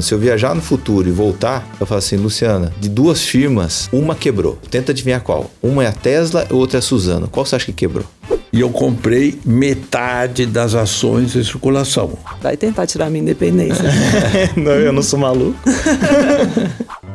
Se eu viajar no futuro e voltar, eu falo assim, Luciana, de duas firmas, uma quebrou. Tenta adivinhar qual. Uma é a Tesla, outra é a Suzano. Qual você acha que quebrou? E eu comprei metade das ações em circulação. Vai tentar tirar a minha independência. não, eu não sou maluco.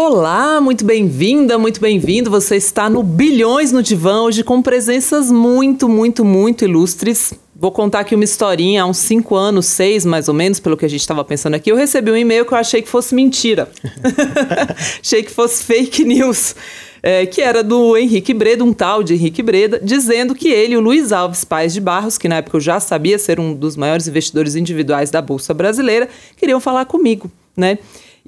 Olá, muito bem-vinda, muito bem-vindo. Você está no Bilhões no Divã hoje com presenças muito, muito, muito ilustres. Vou contar aqui uma historinha. Há uns cinco anos, seis mais ou menos, pelo que a gente estava pensando aqui, eu recebi um e-mail que eu achei que fosse mentira. achei que fosse fake news. É, que era do Henrique Breda, um tal de Henrique Breda, dizendo que ele e o Luiz Alves Pais de Barros, que na época eu já sabia ser um dos maiores investidores individuais da Bolsa Brasileira, queriam falar comigo, né?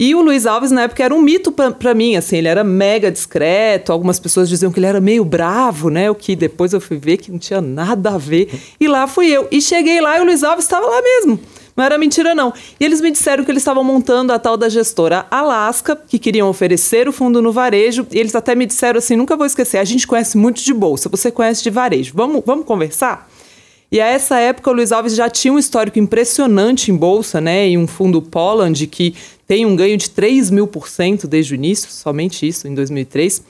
E o Luiz Alves, na época, era um mito para mim, assim, ele era mega discreto, algumas pessoas diziam que ele era meio bravo, né? O que depois eu fui ver que não tinha nada a ver. E lá fui eu. E cheguei lá e o Luiz Alves estava lá mesmo. Não era mentira, não. E eles me disseram que eles estavam montando a tal da gestora Alaska, que queriam oferecer o fundo no varejo. E eles até me disseram assim: nunca vou esquecer, a gente conhece muito de bolsa, você conhece de varejo. Vamos, vamos conversar? E a essa época o Luiz Alves já tinha um histórico impressionante em bolsa, né? E um fundo Poland que tem um ganho de 3 mil por cento desde o início, somente isso, em 2003.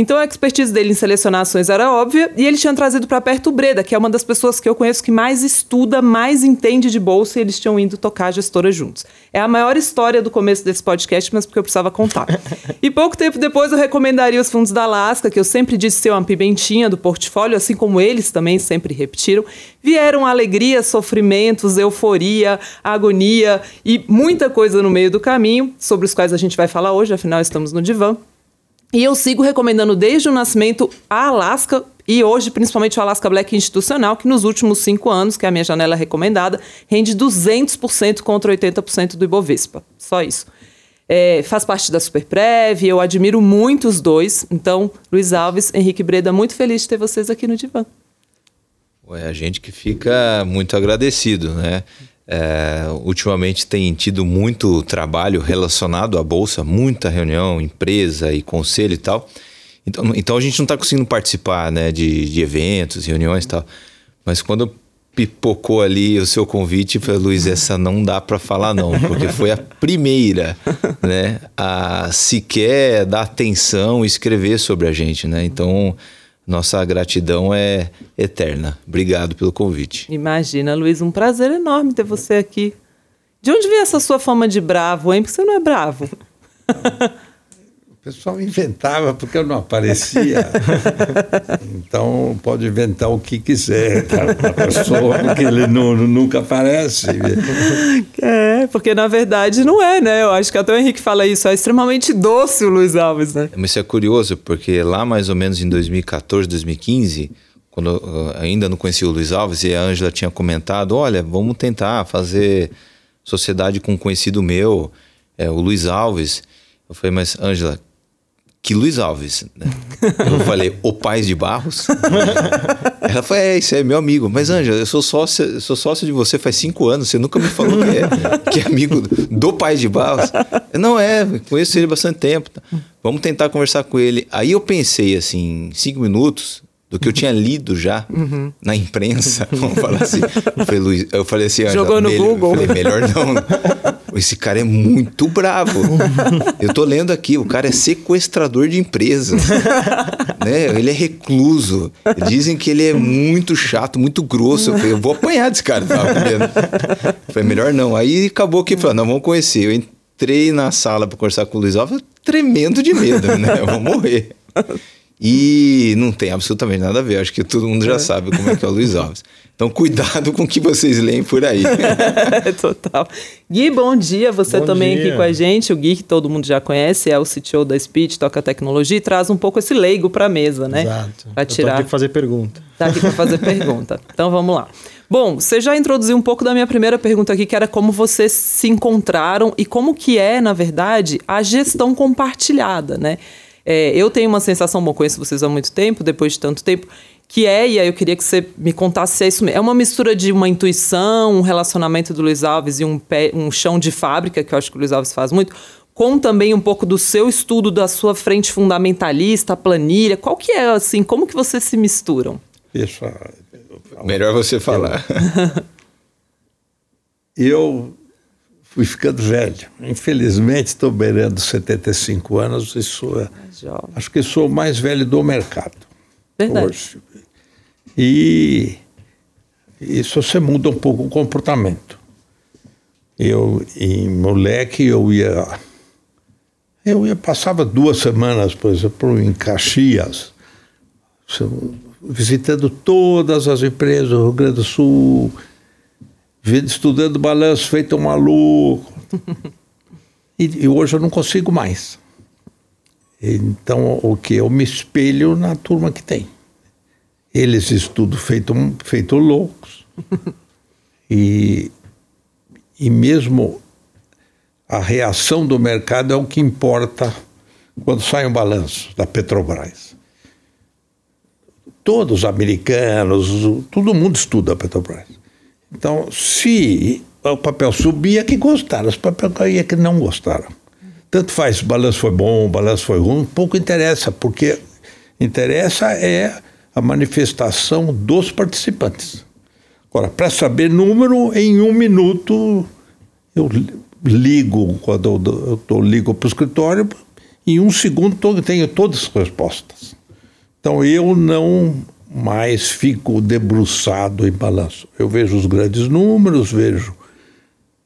Então a expertise dele em selecionar ações era óbvia e ele tinha trazido para perto o Breda, que é uma das pessoas que eu conheço que mais estuda, mais entende de bolsa e eles tinham ido tocar a gestora juntos. É a maior história do começo desse podcast, mas porque eu precisava contar. e pouco tempo depois eu recomendaria os fundos da Alaska, que eu sempre disse ser uma pimentinha do portfólio, assim como eles também sempre repetiram. Vieram alegria, sofrimentos, euforia, agonia e muita coisa no meio do caminho, sobre os quais a gente vai falar hoje, afinal estamos no divã. E eu sigo recomendando desde o nascimento a Alaska e hoje, principalmente o Alaska Black Institucional, que nos últimos cinco anos, que é a minha janela recomendada, rende 200% contra 80% do Ibovespa. Só isso. É, faz parte da Superprev, eu admiro muito os dois. Então, Luiz Alves, Henrique Breda, muito feliz de ter vocês aqui no Divã. É a gente que fica muito agradecido, né? É, ultimamente tem tido muito trabalho relacionado à bolsa, muita reunião, empresa e conselho e tal. Então, então a gente não está conseguindo participar né, de, de eventos, reuniões e tal. Mas quando pipocou ali o seu convite, falei, Luiz, essa não dá para falar não, porque foi a primeira, né, a sequer dar atenção e escrever sobre a gente, né? Então nossa gratidão é eterna. Obrigado pelo convite. Imagina, Luiz, um prazer enorme ter você aqui. De onde veio essa sua fama de bravo, hein? Porque você não é bravo. Pessoal inventava porque eu não aparecia. então pode inventar o que quiser a pessoa, porque ele não, nunca aparece. É, porque na verdade não é, né? Eu acho que até o Henrique fala isso, é extremamente doce o Luiz Alves, né? Mas isso é curioso, porque lá mais ou menos em 2014, 2015, quando eu ainda não conhecia o Luiz Alves e a Ângela tinha comentado: olha, vamos tentar fazer sociedade com um conhecido meu, é, o Luiz Alves. Eu falei, mas Ângela, que Luiz Alves, né? Eu falei, o Paz de Barros? Ela falou, é, isso é meu amigo. Mas, Ângela, eu sou sócio, sou sócio de você faz cinco anos, você nunca me falou que é, que é amigo do Paz de Barros. Não é, conheço ele há bastante tempo. Vamos tentar conversar com ele. Aí eu pensei, assim, cinco minutos, do que eu tinha lido já uhum. na imprensa, vamos falar assim. Eu falei, Luiz, eu falei assim, jogou no Google. Falei, melhor não. Esse cara é muito bravo. Eu tô lendo aqui, o cara é sequestrador de empresas. né? Ele é recluso. Dizem que ele é muito chato, muito grosso. Eu falei, eu vou apanhar desse cara. Tava Eu falei, melhor não. Aí acabou que falou, não, vamos conhecer. Eu entrei na sala para conversar com o Luiz Alves, tremendo de medo, né? Eu vou morrer. E não tem absolutamente nada a ver. Acho que todo mundo já é. sabe como é que é o Luiz Alves. Então, cuidado com o que vocês leem por aí. Total. Gui, bom dia. Você bom também dia. aqui com a gente. O Gui, que todo mundo já conhece, é o CTO da Speed, toca tecnologia e traz um pouco esse leigo para a mesa, né? Exato. Para tirar. Tá aqui para fazer pergunta. Tá aqui para fazer pergunta. Então, vamos lá. Bom, você já introduziu um pouco da minha primeira pergunta aqui, que era como vocês se encontraram e como que é, na verdade, a gestão compartilhada, né? É, eu tenho uma sensação, bom, conheço vocês há muito tempo, depois de tanto tempo, que é, e aí eu queria que você me contasse se é isso mesmo. É uma mistura de uma intuição, um relacionamento do Luiz Alves e um, pé, um chão de fábrica, que eu acho que o Luiz Alves faz muito, com também um pouco do seu estudo da sua frente fundamentalista, a planilha. Qual que é assim, como que vocês se misturam? Deixa Melhor você falar. Eu fui ficando velho. Infelizmente, estou beirando 75 anos e sou, acho que sou o mais velho do mercado. Verdade. Hoje. E isso você muda um pouco o comportamento. Eu, em moleque, eu ia. Eu ia, passava duas semanas, por exemplo, em Caxias, visitando todas as empresas do Rio Grande do Sul, estudando balanço feito um maluco. e, e, hoje eu não consigo mais. Então, o que? Eu me espelho na turma que tem. Eles estudam feito, feito loucos. e, e mesmo a reação do mercado é o que importa quando sai um balanço da Petrobras. Todos os americanos, todo mundo estuda a Petrobras. Então, se o papel subia, que gostaram, se o papel caía, que não gostaram. Tanto faz o balanço foi bom, o balanço foi ruim, pouco interessa, porque interessa é a manifestação dos participantes. Agora, para saber número, em um minuto eu ligo, quando eu, eu ligo para o escritório, em um segundo tenho todas as respostas. Então eu não mais fico debruçado em balanço. Eu vejo os grandes números, vejo,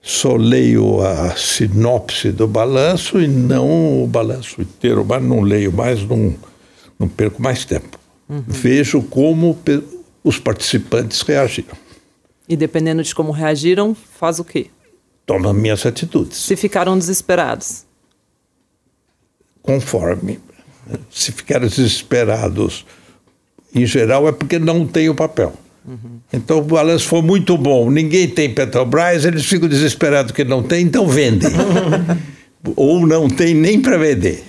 só leio a sinopse do balanço e não o balanço inteiro, mas não leio mais, não, não perco mais tempo. Uhum. Vejo como os participantes reagiram. E dependendo de como reagiram, faz o quê? Toma minhas atitudes. Se ficaram desesperados? Conforme. Se ficaram desesperados em geral, é porque não tem o papel. Uhum. Então o balanço foi muito bom. Ninguém tem Petrobras, eles ficam desesperados que não tem, então vendem. Ou não tem nem para vender.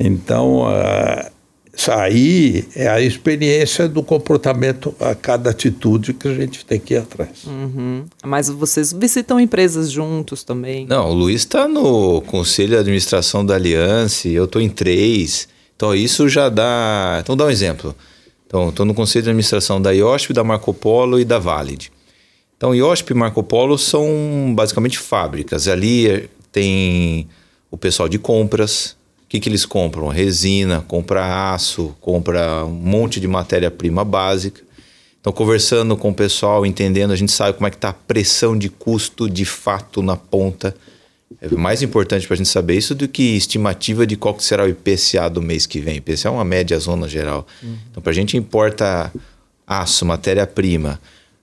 Então, uh, isso aí é a experiência do comportamento a cada atitude que a gente tem que ir atrás. Uhum. Mas vocês visitam empresas juntos também? Não, o Luiz está no conselho de administração da Aliança, eu estou em três. Então isso já dá. Então, dá um exemplo. Então, estou no conselho de administração da IOSP, da Marco Polo e da Valid. Então, IOSP e Marco Polo são basicamente fábricas. Ali tem o pessoal de compras. O que, que eles compram? Resina, compra aço, compra um monte de matéria-prima básica. Então, conversando com o pessoal, entendendo, a gente sabe como é que está a pressão de custo de fato na ponta é mais importante para a gente saber isso do que estimativa de qual será o IPCA do mês que vem. IPCA é uma média zona geral. Uhum. Então, para a gente importa aço, matéria-prima.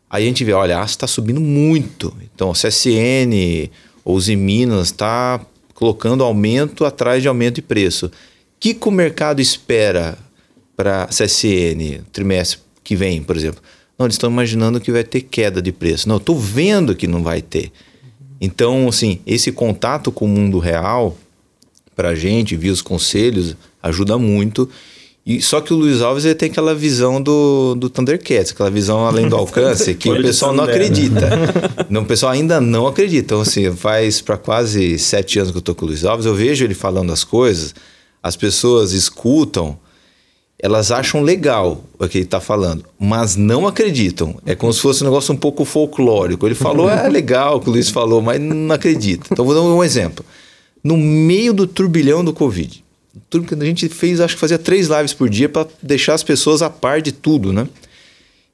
Aí a gente vê, olha, aço está subindo muito. Então, o CSN ou os Minas está colocando aumento atrás de aumento de preço. O que, que o mercado espera para CSN trimestre que vem, por exemplo? Não, eles estão imaginando que vai ter queda de preço. Não, eu estou vendo que não vai ter. Então, assim, esse contato com o mundo real, para a gente, via os conselhos, ajuda muito. E, só que o Luiz Alves ele tem aquela visão do, do Thundercats, aquela visão além do alcance, que o pessoal não acredita. não, o pessoal ainda não acredita. Então, assim, faz para quase sete anos que eu estou com o Luiz Alves, eu vejo ele falando as coisas, as pessoas escutam, elas acham legal o que ele está falando, mas não acreditam. É como se fosse um negócio um pouco folclórico. Ele falou, é legal o que o Luiz falou, mas não acredita. Então, vou dar um exemplo. No meio do turbilhão do Covid, tudo que a gente fez, acho que fazia três lives por dia para deixar as pessoas a par de tudo, né?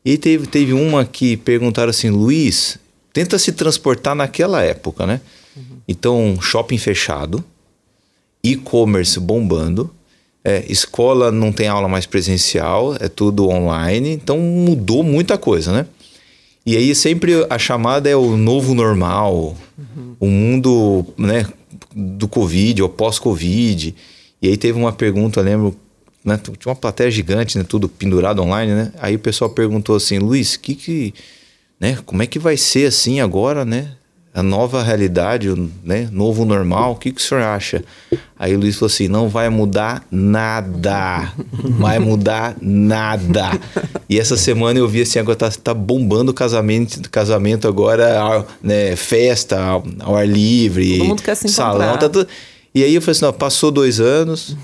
E teve, teve uma que perguntaram assim, Luiz, tenta se transportar naquela época, né? Então, shopping fechado, e-commerce bombando, é, escola não tem aula mais presencial, é tudo online, então mudou muita coisa, né? E aí sempre a chamada é o novo normal, uhum. o mundo né, do Covid ou pós-Covid. E aí teve uma pergunta, lembro, né, tinha uma plateia gigante, né, tudo pendurado online, né? Aí o pessoal perguntou assim, Luiz, que que, né, como é que vai ser assim agora, né? A nova realidade, o né, novo normal, o que, que o senhor acha? Aí o Luiz falou assim: não vai mudar nada. Vai mudar nada. E essa semana eu vi assim, agora tá, tá bombando casamento, casamento agora, né, festa ao, ao ar livre. Todo mundo quer se salão, tá. E aí eu falei assim: não, passou dois anos,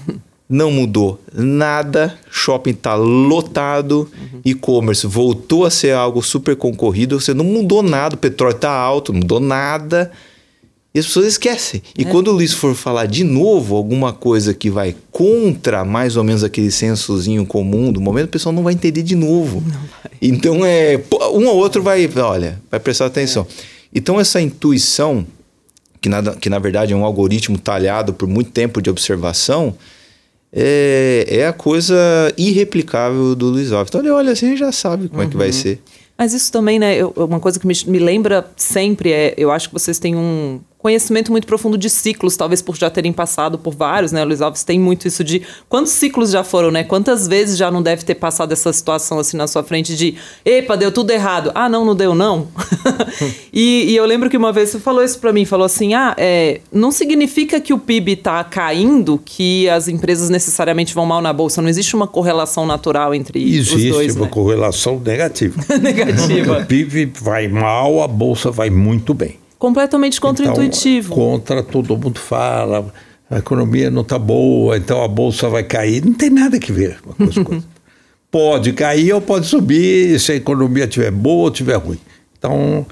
não mudou nada, shopping tá lotado, e-commerce voltou a ser algo super concorrido, você não mudou nada, o petróleo tá alto, não mudou nada. E as pessoas esquecem. E quando o Luiz for falar de novo alguma coisa que vai contra mais ou menos aquele sensozinho comum do momento, o pessoal não vai entender de novo. Então é. Um ou outro vai. Olha, vai prestar atenção. Então essa intuição, que, nada, que na verdade é um algoritmo talhado por muito tempo de observação, é, é a coisa irreplicável do Luiz Alves. Então ele olha assim e já sabe como é que vai ser. Mas isso também, né? eu- uma coisa que me, me lembra sempre é, eu acho que vocês têm um conhecimento muito profundo de ciclos, talvez por já terem passado por vários, né? O Luiz Alves tem muito isso de quantos ciclos já foram, né? Quantas vezes já não deve ter passado essa situação assim na sua frente de, epa, deu tudo errado. Ah, não, não deu não. e, e eu lembro que uma vez você falou isso pra mim, falou assim, ah, é, não significa que o PIB tá caindo que as empresas necessariamente vão mal na bolsa. Não existe uma correlação natural entre os Existe dois, uma né? correlação negativa. Negativa. O PIB vai mal, a bolsa vai muito bem. Completamente contra-intuitivo. Então, contra, todo mundo fala, a economia não está boa, então a bolsa vai cair. Não tem nada que ver uma coisa com outra. Pode cair ou pode subir se a economia estiver boa ou estiver ruim. Então,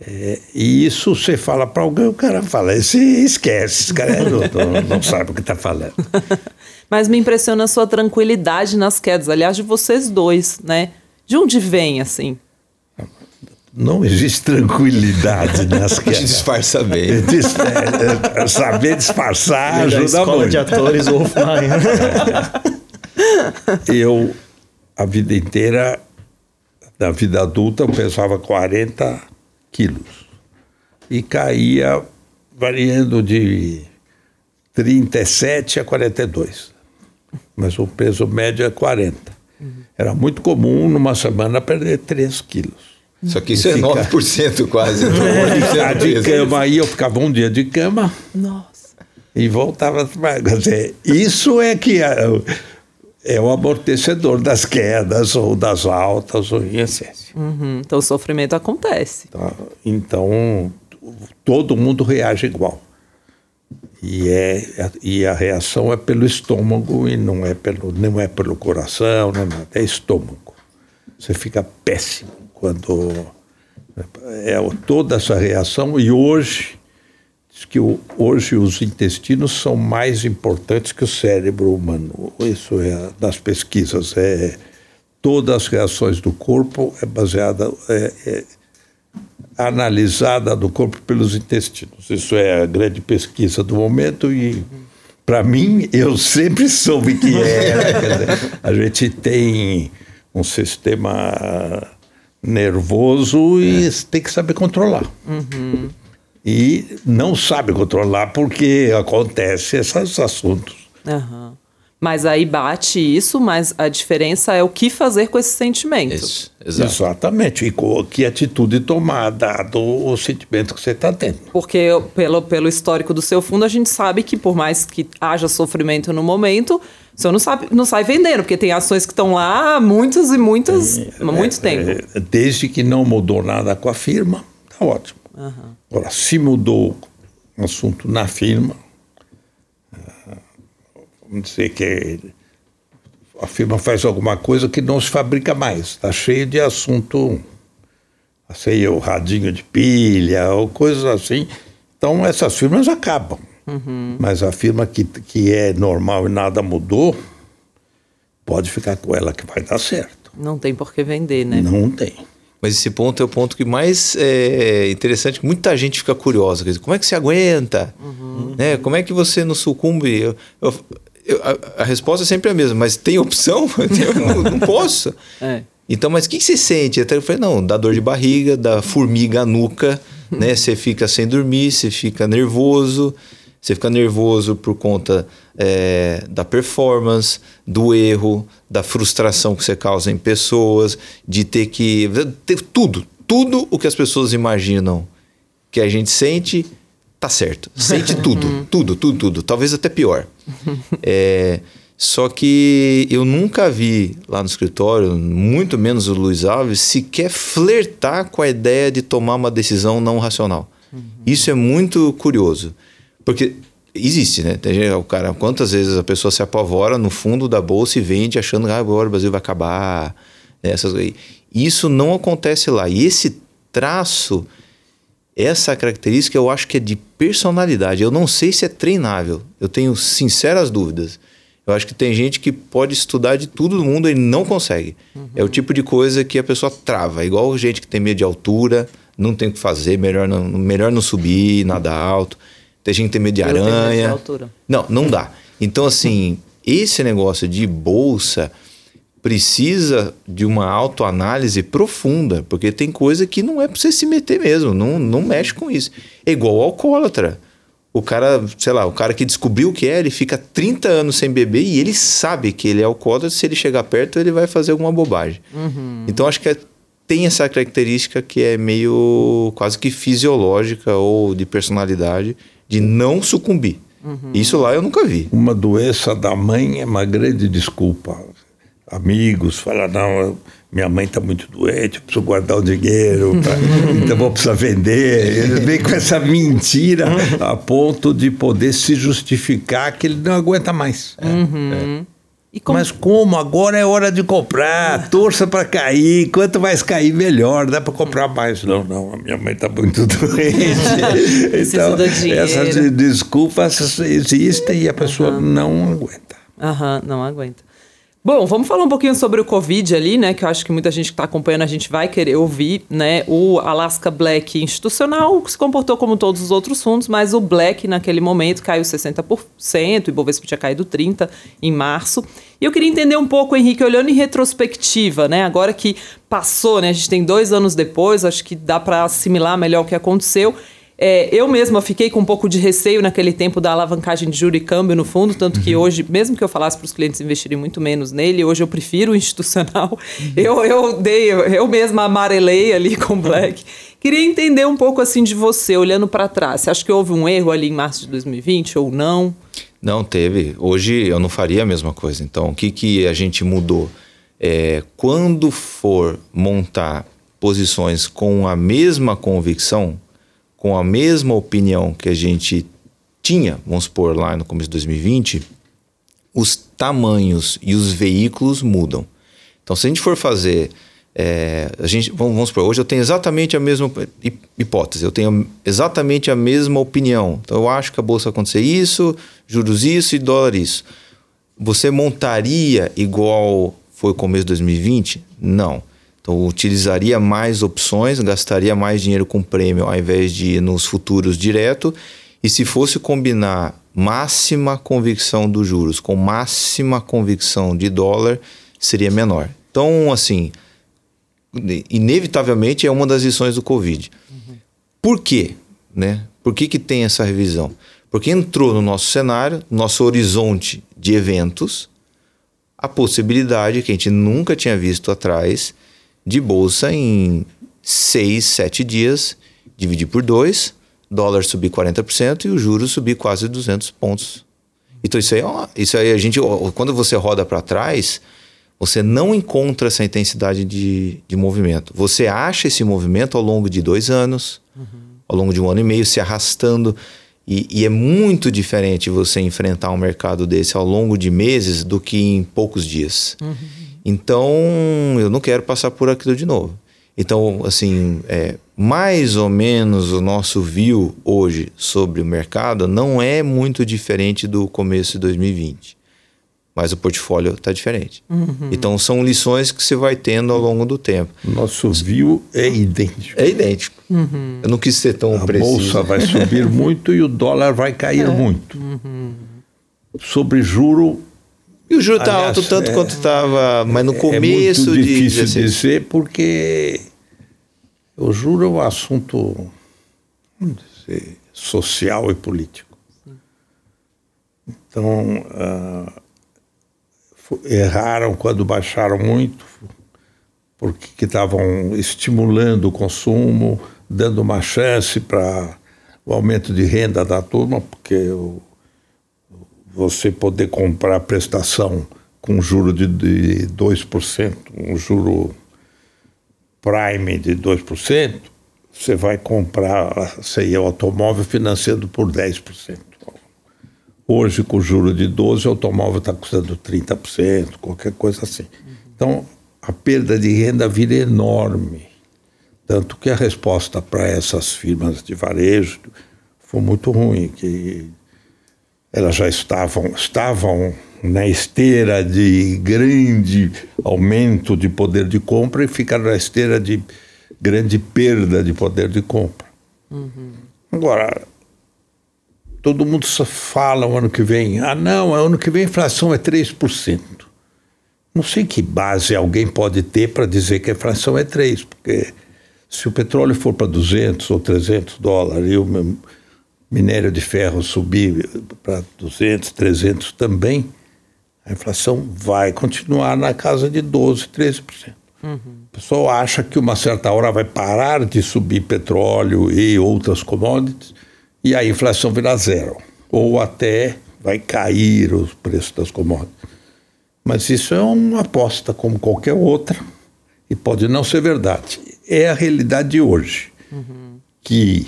é, e isso você fala para alguém, o cara fala, esse esquece, esse cara é não, não- não sabe o que está falando. Mas me impressiona a sua tranquilidade nas quedas. Aliás, de vocês dois, né? De onde vem, assim? Não existe tranquilidade nas quedas. disfarça bem. Dis- é, é, Saber disfarçar da ajuda escola muito. de atores Wolf Maia. Eu, a vida inteira, na vida adulta, eu pesava 40 quilos. E caía variando de 37 a 42. Mas o peso médio é 40. Era muito comum numa semana perder 3 quilos. Só que isso é Fica- 9% quase. Ficar de cama aí, eu ficava um dia de cama Nossa. e voltava a trabalhar. Isso é que é, é o amortecedor das quedas ou das altas ou em excesso. Uhum, Então o sofrimento acontece. Tá? Então, todo mundo reage igual. E, é, e a reação é pelo estômago e não é pelo, não é pelo coração, não é, nada, é estômago. Você fica péssimo quando é toda essa reação e hoje diz que hoje os intestinos são mais importantes que o cérebro humano. Isso é das pesquisas é todas as reações do corpo é baseada é, é analisada do corpo pelos intestinos. Isso é a grande pesquisa do momento e para mim eu sempre soube que era. Quer dizer, a gente tem um sistema nervoso e tem que saber controlar. E não sabe controlar porque acontece esses assuntos. Aham. Mas aí bate isso, mas a diferença é o que fazer com esse sentimento. Isso, exato. Exatamente. E co- que atitude tomar, dado o sentimento que você está tendo. Porque pelo, pelo histórico do seu fundo, a gente sabe que por mais que haja sofrimento no momento, o senhor não, sabe, não sai vendendo, porque tem ações que estão lá há muitos e muitos, há muito tempo. É, desde que não mudou nada com a firma, tá ótimo. Agora, se mudou um assunto na firma, ah, vamos dizer que a firma faz alguma coisa que não se fabrica mais, está cheio de assunto, sei o radinho de pilha ou coisas assim. Então, essas firmas acabam. Mas a firma que, que é normal e nada mudou, pode ficar com ela que vai dar certo. Não tem por que vender, né? Não tem. Mas esse ponto é o ponto que mais é interessante, que muita gente fica curiosa. Quer dizer, como é que você aguenta? Né? Como é que você não sucumbe? Eu- eu- eu- a, a resposta é sempre a mesma, mas tem opção? Eu não, não posso. É. Então, mas o que, que você sente? Até eu falei, não, dá dor de barriga, dá formiga nuca, né? Você fica sem dormir, você fica nervoso, você fica nervoso por conta é, da performance, do erro, da frustração que você causa em pessoas, de ter que. ter tudo, tudo o que as pessoas imaginam que a gente sente, tá certo. Sente tudo, tudo, tudo, tudo. Talvez até pior. É, só que eu nunca vi lá no escritório, muito menos o Luiz Alves, sequer flertar com a ideia de tomar uma decisão não racional. Isso é muito curioso. Porque existe, né? Tem, o cara, quantas vezes a pessoa se apavora no fundo da bolsa e vende achando que ah, agora o Brasil vai acabar. Né? Essas, isso não acontece lá. E esse traço, essa característica, eu acho que é de personalidade. Eu não sei se é treinável. Eu tenho sinceras dúvidas. Eu acho que tem gente que pode estudar de tudo no mundo e não consegue. Uhum. É o tipo de coisa que a pessoa trava. Igual gente que tem medo de altura, não tem o que fazer, melhor não, melhor não subir, nada alto. Tem gente que tem medo de aranha. Altura. Não, não dá. Então, assim, esse negócio de bolsa precisa de uma autoanálise profunda, porque tem coisa que não é para você se meter mesmo, não, não mexe com isso. É igual ao alcoólatra. O cara, sei lá, o cara que descobriu o que é, ele fica 30 anos sem beber e ele sabe que ele é alcoólatra, se ele chegar perto, ele vai fazer alguma bobagem. Uhum. Então acho que é, tem essa característica que é meio quase que fisiológica ou de personalidade de não sucumbir. Uhum. Isso lá eu nunca vi. Uma doença da mãe é uma grande desculpa. Amigos falam, não, minha mãe está muito doente, eu preciso guardar o dinheiro, pra, então vou precisar vender. Ele vem com essa mentira a ponto de poder se justificar que ele não aguenta mais. Uhum. É. Como... Mas como? Agora é hora de comprar, torça para cair, quanto mais cair, melhor, dá para comprar mais. Não, não, a minha mãe está muito doente. então, essas desculpas existem e a pessoa uhum. não aguenta. Aham, uhum, não aguenta. Bom, vamos falar um pouquinho sobre o Covid ali, né? Que eu acho que muita gente que está acompanhando a gente vai querer ouvir, né? O Alaska Black institucional se comportou como todos os outros fundos, mas o Black naquele momento caiu 60%, e Bovespa tinha caído 30% em março. E eu queria entender um pouco, Henrique, olhando em retrospectiva, né? Agora que passou, né? A gente tem dois anos depois, acho que dá para assimilar melhor o que aconteceu. É, eu mesma fiquei com um pouco de receio naquele tempo da alavancagem de juro e câmbio no fundo, tanto que uhum. hoje, mesmo que eu falasse para os clientes investirem muito menos nele, hoje eu prefiro o institucional. Uhum. Eu, eu dei, eu mesma amarelei ali com o Black. Queria entender um pouco assim de você, olhando para trás. Você acha que houve um erro ali em março de 2020 ou não? Não, teve. Hoje eu não faria a mesma coisa. Então, o que, que a gente mudou? É, quando for montar posições com a mesma convicção, com a mesma opinião que a gente tinha, vamos supor, lá no começo de 2020, os tamanhos e os veículos mudam. Então, se a gente for fazer. É, a gente, vamos, vamos supor, hoje eu tenho exatamente a mesma hipótese, eu tenho exatamente a mesma opinião. Então, eu acho que a bolsa vai acontecer isso, juros isso e dólar isso. Você montaria igual foi o começo de 2020? Não. Então, utilizaria mais opções, gastaria mais dinheiro com prêmio ao invés de ir nos futuros direto. E se fosse combinar máxima convicção dos juros com máxima convicção de dólar, seria menor. Então, assim, inevitavelmente é uma das lições do Covid. Por quê? Né? Por que, que tem essa revisão? Porque entrou no nosso cenário, nosso horizonte de eventos, a possibilidade que a gente nunca tinha visto atrás de bolsa em 6, 7 dias, dividir por 2, dólar subir 40% e o juros subir quase 200 pontos. Então isso aí, isso aí a gente, quando você roda para trás, você não encontra essa intensidade de, de movimento. Você acha esse movimento ao longo de dois anos, uhum. ao longo de um ano e meio, se arrastando. E, e, é muito diferente você enfrentar um mercado desse ao longo de meses do que em poucos dias. Uhum. Então, eu não quero passar por aquilo de novo. Então, assim, é, mais ou menos o nosso view hoje sobre o mercado não é muito diferente do começo de 2020. Mas o portfólio está diferente. Uhum. Então, são lições que você vai tendo ao longo do tempo. Nosso view é idêntico. É idêntico. Uhum. Eu não quis ser tão A preciso. A bolsa vai subir muito e o dólar vai cair é. muito. Uhum. Sobre juro, e o juro está alto tanto é, quanto estava, mas no começo é muito difícil de dizer porque o juro é um assunto dizer, social e político. Então uh, erraram quando baixaram muito, porque estavam estimulando o consumo, dando uma chance para o aumento de renda da turma, porque o você poder comprar prestação com juro de, de 2%, um juro prime de 2%, você vai comprar sei, automóvel financiando por 10%. Hoje, com juro de 12, o automóvel está custando 30%, qualquer coisa assim. Então, a perda de renda vira enorme. Tanto que a resposta para essas firmas de varejo foi muito ruim, que elas já estavam, estavam na esteira de grande aumento de poder de compra e ficaram na esteira de grande perda de poder de compra. Uhum. Agora, todo mundo só fala o ano que vem, ah não, ano que vem a inflação é 3%. Não sei que base alguém pode ter para dizer que a inflação é 3%, porque se o petróleo for para 200 ou 300 dólares e o minério de ferro subir para 200, 300 também, a inflação vai continuar na casa de 12, 13%. Uhum. O pessoal acha que uma certa hora vai parar de subir petróleo e outras commodities e a inflação virá zero. Ou até vai cair os preços das commodities. Mas isso é uma aposta como qualquer outra e pode não ser verdade. É a realidade de hoje. Uhum. Que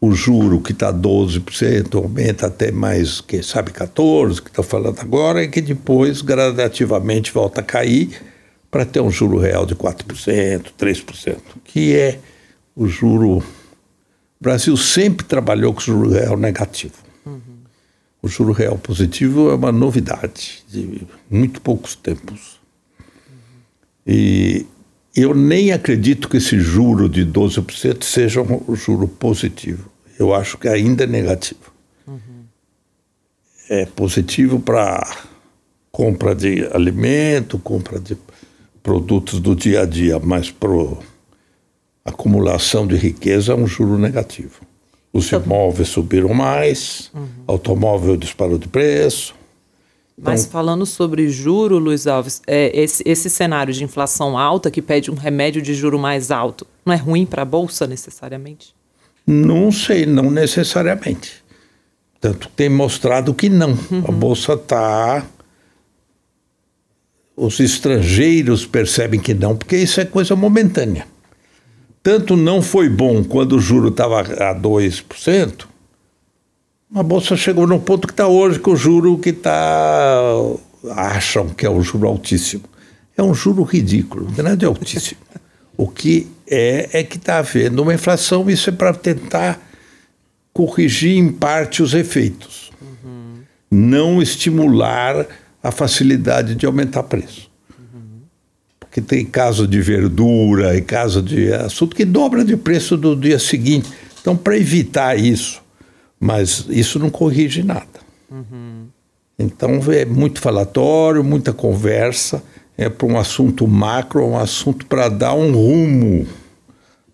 o juro que está 12% aumenta até mais, quem sabe, 14%, que está falando agora, e que depois gradativamente volta a cair para ter um juro real de 4%, 3%, que é o juro. O Brasil sempre trabalhou com juro real negativo. Uhum. O juro real positivo é uma novidade de muito poucos tempos. Uhum. E eu nem acredito que esse juro de 12% seja um juro positivo. Eu acho que ainda é negativo. Uhum. É positivo para compra de alimento, compra de produtos do dia a dia, mas para acumulação de riqueza é um juro negativo. Os então, imóveis subiram mais, uhum. automóvel disparou de preço, mas então, falando sobre juro, Luiz Alves, é, esse, esse cenário de inflação alta que pede um remédio de juro mais alto, não é ruim para a Bolsa necessariamente? Não sei, não necessariamente. Tanto tem mostrado que não. Uhum. A Bolsa está. Os estrangeiros percebem que não, porque isso é coisa momentânea. Tanto não foi bom quando o juro estava a 2%, a bolsa chegou no ponto que está hoje, com o juro que está. acham que é um juro altíssimo. É um juro ridículo, não é nada de altíssimo. o que é, é que está havendo uma inflação, isso é para tentar corrigir em parte os efeitos. Uhum. Não estimular a facilidade de aumentar preço. Uhum. Porque tem caso de verdura e caso de assunto que dobra de preço do dia seguinte. Então, para evitar isso, mas isso não corrige nada. Uhum. Então é muito falatório, muita conversa, é para um assunto macro, um assunto para dar um rumo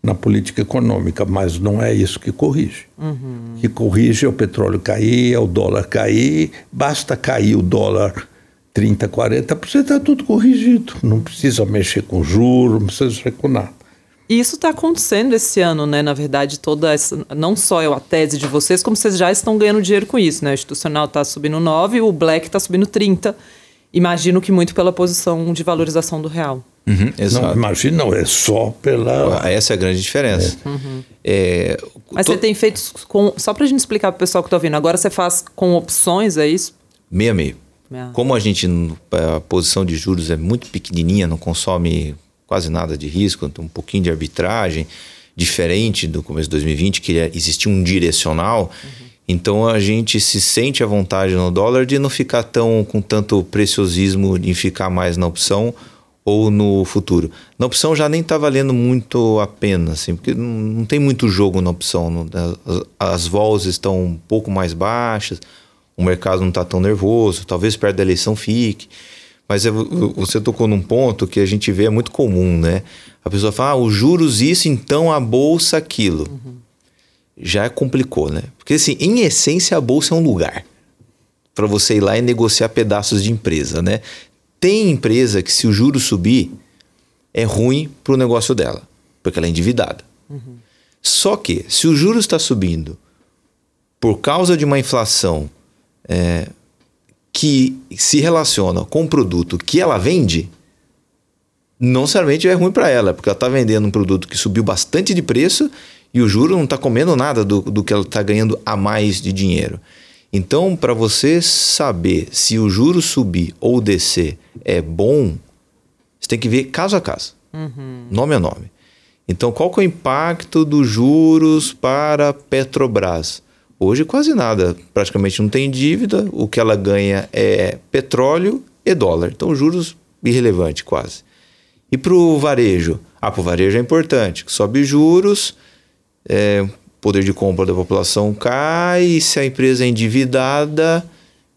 na política econômica, mas não é isso que corrige. Uhum. que corrige é o petróleo cair, é o dólar cair, basta cair o dólar 30%, 40%, está tudo corrigido. Não precisa mexer com juros, não precisa mexer com nada. E isso está acontecendo esse ano, né? Na verdade, toda essa, não só eu, a tese de vocês, como vocês já estão ganhando dinheiro com isso, né? O institucional está subindo 9, o Black está subindo 30. Imagino que muito pela posição de valorização do real. Uhum, exato. Não, imagina, não, é só pela. Essa é a grande diferença. É. Uhum. É, Mas to... você tem feito com. Só para a gente explicar para o pessoal que está ouvindo, agora você faz com opções, é isso? Meia meio. Como a gente, a posição de juros é muito pequenininha, não consome quase nada de risco, um pouquinho de arbitragem, diferente do começo de 2020, que existia um direcional. Uhum. Então a gente se sente à vontade no dólar de não ficar tão com tanto preciosismo em ficar mais na opção ou no futuro. Na opção já nem está valendo muito a pena, assim, porque não, tem muito jogo na opção. Não, as, as vols estão um pouco mais baixas, o mercado não está tão nervoso, talvez perto da eleição fique. Mas é, você tocou num ponto que a gente vê é muito comum, né? A pessoa fala, ah, os juros isso, então a bolsa aquilo. Uhum. Já complicou, né? Porque assim, em essência a bolsa é um lugar para você ir lá e negociar pedaços de empresa, né? Tem empresa que se o juro subir é ruim para o negócio dela, porque ela é endividada. Uhum. Só que se o juro está subindo por causa de uma inflação é, que se relaciona com o produto que ela vende, não necessariamente é ruim para ela, porque ela está vendendo um produto que subiu bastante de preço e o juro não está comendo nada do, do que ela está ganhando a mais de dinheiro. Então, para você saber se o juro subir ou descer é bom, você tem que ver caso a caso, uhum. nome a nome. Então, qual que é o impacto dos juros para Petrobras? Hoje quase nada, praticamente não tem dívida, o que ela ganha é petróleo e dólar. Então, juros irrelevante quase. E para o varejo? Ah, para o varejo é importante, sobe juros, é, poder de compra da população cai, e se a empresa é endividada,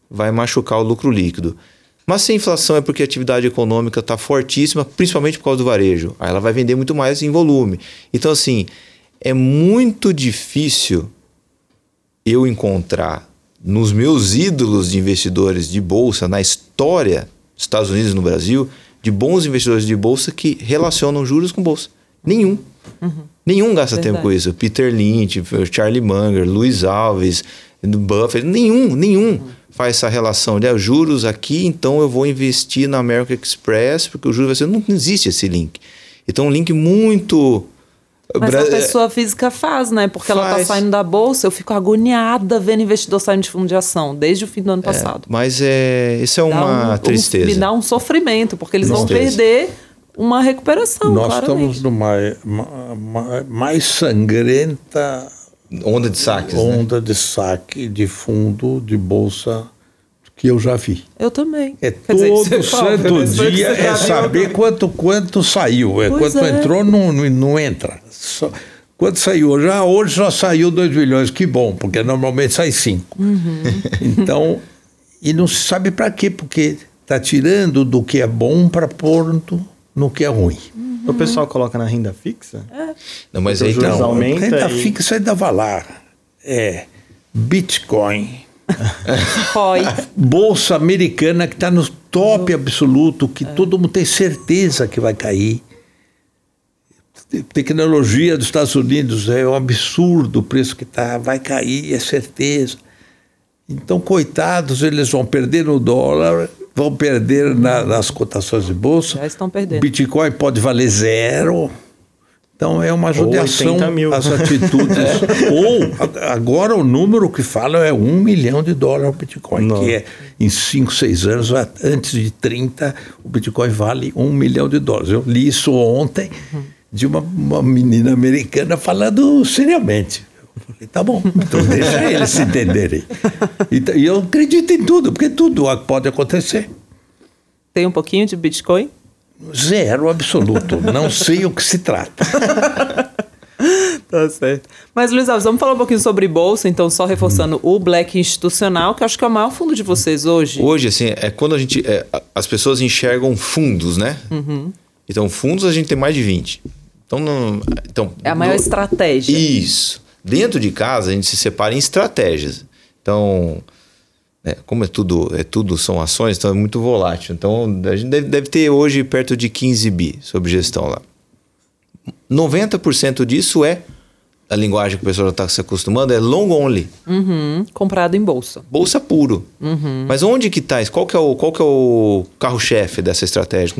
vai machucar o lucro líquido. Mas se a inflação é porque a atividade econômica está fortíssima, principalmente por causa do varejo, aí ela vai vender muito mais em volume. Então, assim, é muito difícil eu encontrar nos meus ídolos de investidores de bolsa na história dos Estados Unidos e no Brasil, de bons investidores de bolsa que relacionam juros com bolsa. Nenhum. Uhum. Nenhum gasta Verdade. tempo com isso. Peter Lynch, Charlie Munger, Luiz Alves, Buffett, nenhum, nenhum uhum. faz essa relação de ah, juros aqui, então eu vou investir na American Express, porque o juros vai ser. Não, existe esse link. Então, um link muito. Mas Bra... a pessoa física faz, né? Porque faz. ela tá saindo da bolsa, eu fico agoniada vendo investidor saindo de fundo de ação, desde o fim do ano é, passado. Mas é, isso é uma um, tristeza. Um, me dá um sofrimento, porque eles vão perder uma recuperação. Nós claramente. estamos numa mais sangrenta onda de saques, né? onda né? de saque de fundo de bolsa que eu já vi. Eu também. É Quer todo dizer, santo dia é saber quanto quanto saiu, é quanto é. entrou não, não, não entra. Só, quanto saiu já hoje só saiu 2 milhões, que bom, porque normalmente sai 5. Uhum. Então e não se sabe para quê, porque está tirando do que é bom para pôr no que é ruim. Uhum. O pessoal coloca na renda fixa? É. Não, mas aí não, aumenta renda e... fixa é da Valar. É Bitcoin. Bolsa americana que está no top absoluto, que é. todo mundo tem certeza que vai cair. Tecnologia dos Estados Unidos é um absurdo o preço que está, vai cair, é certeza. Então, coitados, eles vão perder no dólar vão perder na, nas cotações de bolsa. Já estão perdendo. Bitcoin pode valer zero. Então é uma judiação as atitudes. Ou agora o número que fala é um milhão de dólares o Bitcoin, Não. que é em 5, 6 anos, antes de 30, o Bitcoin vale um milhão de dólares. Eu li isso ontem de uma, uma menina americana falando seriamente. Falei, tá bom, então deixa eles se entenderem. E, e eu acredito em tudo, porque tudo pode acontecer. Tem um pouquinho de Bitcoin? Zero absoluto. Não sei o que se trata. tá certo. Mas, Luiz Alves, vamos falar um pouquinho sobre bolsa, então, só reforçando hum. o Black Institucional, que eu acho que é o maior fundo de vocês hoje. Hoje, assim, é quando a gente. É, as pessoas enxergam fundos, né? Uhum. Então, fundos a gente tem mais de 20. Então, não, então, é a maior no, estratégia. Isso. Dentro de casa, a gente se separa em estratégias. Então, é, como é tudo, é tudo são ações, então é muito volátil. Então, a gente deve, deve ter hoje perto de 15 bi sobre gestão lá. 90% disso é a linguagem que o pessoal já está se acostumando é long only. Uhum, comprado em bolsa. Bolsa puro. Uhum. Mas onde que está? Qual que é o, qual que é o carro-chefe dessa estratégia?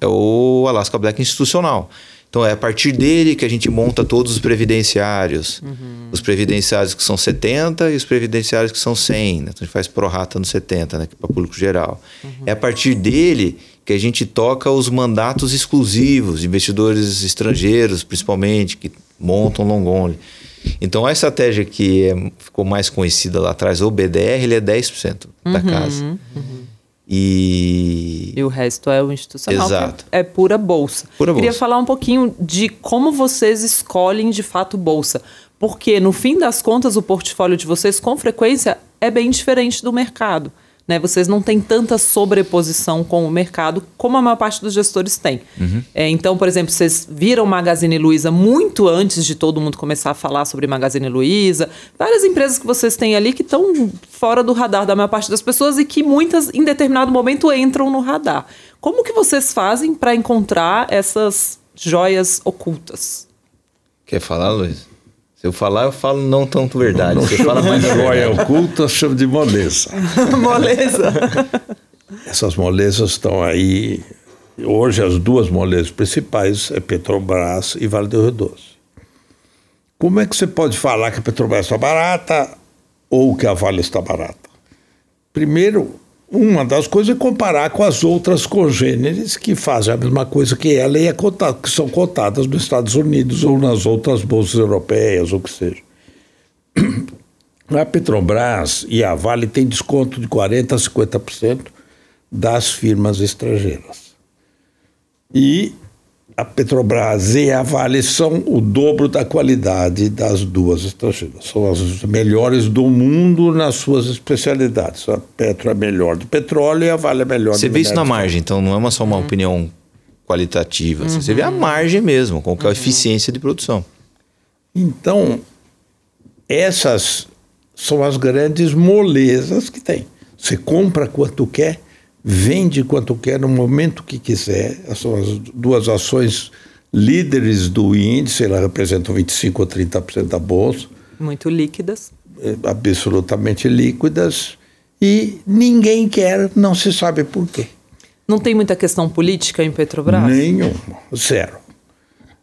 É o Alaska Black institucional. Então é a partir dele que a gente monta todos os previdenciários. Uhum. Os previdenciários que são 70 e os previdenciários que são 100. Né? Então a gente faz prorata no 70, né? para público geral. Uhum. É a partir dele que a gente toca os mandatos exclusivos, investidores estrangeiros, principalmente, que montam long only. Então a estratégia que é, ficou mais conhecida lá atrás, o BDR, ele é 10% da uhum. casa. Uhum. E... e o resto é o institucional. Exato. É pura bolsa. Pura Queria bolsa. falar um pouquinho de como vocês escolhem de fato bolsa. Porque, no fim das contas, o portfólio de vocês, com frequência, é bem diferente do mercado. Né? Vocês não têm tanta sobreposição com o mercado como a maior parte dos gestores tem. Uhum. É, então, por exemplo, vocês viram Magazine Luiza muito antes de todo mundo começar a falar sobre Magazine Luiza. Várias empresas que vocês têm ali que estão fora do radar da maior parte das pessoas e que muitas, em determinado momento, entram no radar. Como que vocês fazem para encontrar essas joias ocultas? Quer falar, Luiz? Se eu falar, eu falo não tanto verdade. Não, não Você fala mais joia oculta, chamo de moleza. moleza. Essas molezas estão aí. Hoje as duas molezas principais é Petrobras e Vale do Rio Doce. Como é que você pode falar que a Petrobras está barata ou que a Vale está barata? Primeiro, uma das coisas é comparar com as outras congêneres que fazem a mesma coisa que ela e é que são cotadas nos Estados Unidos ou nas outras bolsas europeias, ou que seja. A Petrobras e a Vale têm desconto de 40% a 50% das firmas estrangeiras. E a Petrobras e a Vale são o dobro da qualidade das duas estrangeiras. São as melhores do mundo nas suas especialidades. A Petro é melhor do petróleo e a Vale é melhor Você do vê isso na margem, então não é só uma opinião qualitativa. assim, Você vê Uhum. a margem mesmo, com que é a eficiência de produção. Então, essas são as grandes molezas que tem. Você compra quanto quer, vende quanto quer no momento que quiser. São as duas ações líderes do índice, elas representam 25 ou 30% da bolsa, Muito líquidas. eh, absolutamente líquidas, e ninguém quer, não se sabe por quê. Não tem muita questão política em Petrobras? Nenhum, zero.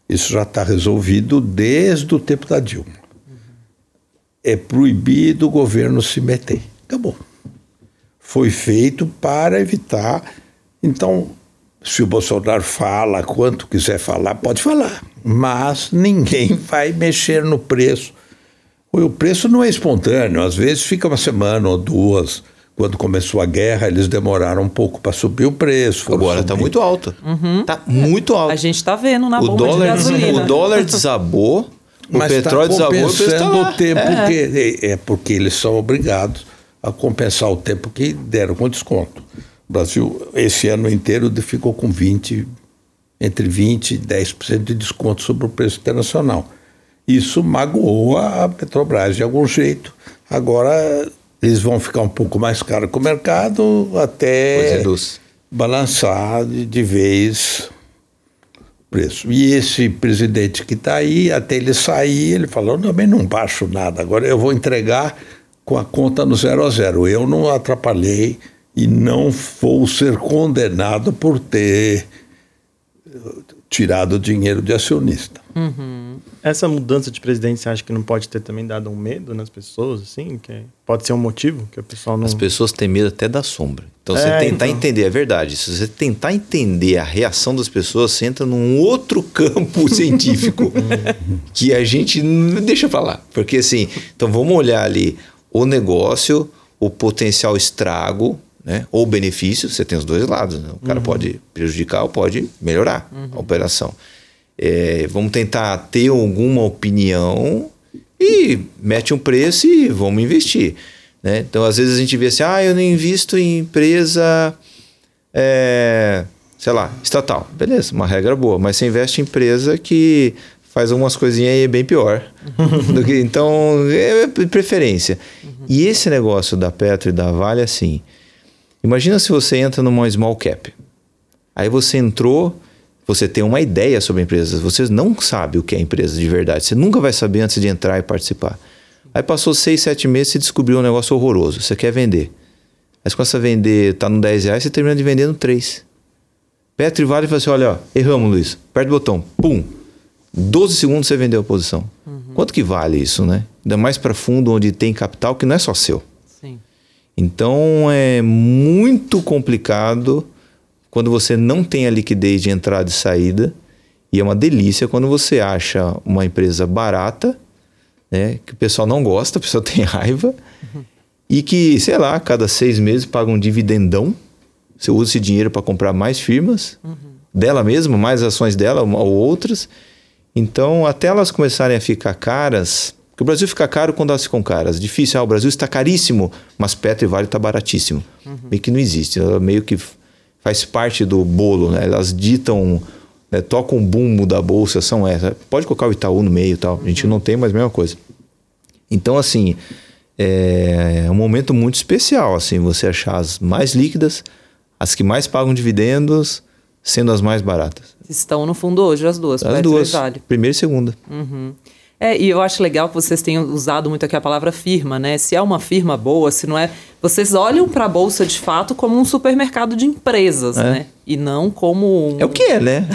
Isso já está resolvido desde o tempo da Dilma. É proibido o governo se meter. Acabou. Foi feito para evitar. Então, se o Bolsonaro fala quanto quiser falar, pode falar. Mas ninguém vai mexer no preço. O preço não é espontâneo, às vezes fica uma semana ou duas. Quando começou a guerra, eles demoraram um pouco para subir o preço. Agora está muito alto. Está muito alto. A gente está vendo na o, bomba dólar, de gasolina. o dólar desabou, o Mas petróleo está desabou, tá compensando lá. o tempo É. que é porque eles são obrigados a compensar o tempo que deram com desconto. O Brasil esse ano inteiro ficou com 20 entre 20 e 10% de desconto sobre o preço internacional. Isso magoou a Petrobras de algum jeito. Agora eles vão ficar um pouco mais caros que o mercado até balançar de, de vez o preço. E esse presidente que está aí, até ele sair, ele falou, não, também não baixo nada, agora eu vou entregar com a conta no zero a zero. Eu não atrapalhei e não vou ser condenado por ter eh, tirado dinheiro de acionista. Essa mudança de presidente, você acha que não pode ter também dado um medo nas pessoas, assim? Que pode ser um motivo que o pessoal não... As pessoas têm medo até da sombra. Então, você É, tentar então. entender, é verdade. Se você tentar entender a reação das pessoas, você entra num outro campo científico que a gente não deixa pra lá. Porque assim, então vamos olhar ali o negócio, o potencial estrago, né? ou benefício. Você tem os dois lados. né? O cara pode prejudicar ou pode melhorar a operação. É, vamos tentar ter alguma opinião e mete um preço e vamos investir. Né? Então, às vezes a gente vê assim, ah, eu não invisto em empresa, é, sei lá, estatal. Beleza, uma regra boa, mas você investe em empresa que faz algumas coisinhas aí bem pior. do que, então, é preferência. E esse negócio da Petro e da Vale, assim, imagina se você entra numa small cap. Aí você entrou, você tem uma ideia sobre a empresa, você não sabe o que é empresa de verdade. Você nunca vai saber antes de entrar e participar. Aí passou seis, sete meses, você descobriu um negócio horroroso. Você quer vender. Aí você começa a vender, tá no 10 reais, você termina de vender no 3. Petro e Vale fala assim: olha, ó, erramos, Luiz. Aperta o botão. Pum. 12 segundos você vendeu a posição. Quanto que vale isso, né? Ainda mais para fundo onde tem capital que não é só seu. Sim. Então é muito complicado quando você não tem a liquidez de entrada e saída. E é uma delícia quando você acha uma empresa barata, né, que o pessoal não gosta, o pessoal tem raiva, e que, sei lá, cada seis meses paga um dividendão. Você usa esse dinheiro para comprar mais firmas dela mesma, mais ações dela ou outras. Então, até elas começarem a ficar caras, porque o Brasil fica caro quando elas ficam caras. Difícil, ah, o Brasil está caríssimo, mas Petro e Vale está baratíssimo. Meio que não existe, ela meio que faz parte do bolo, né? Elas ditam, né, tocam o bumbo da bolsa, são essas. Pode colocar o Itaú no meio e tal, a gente não tem, mas a mesma coisa. Então, assim, é um momento muito especial, assim, você achar as mais líquidas, as que mais pagam dividendos, sendo as mais baratas. Estão no fundo hoje as duas, As duas, e Vale. primeira e segunda. Uhum. É, e eu acho legal que vocês tenham usado muito aqui a palavra firma, né? Se é uma firma boa, se não é. vocês olham para a bolsa de fato como um supermercado de empresas, É. né? E não como um... É o que é, né?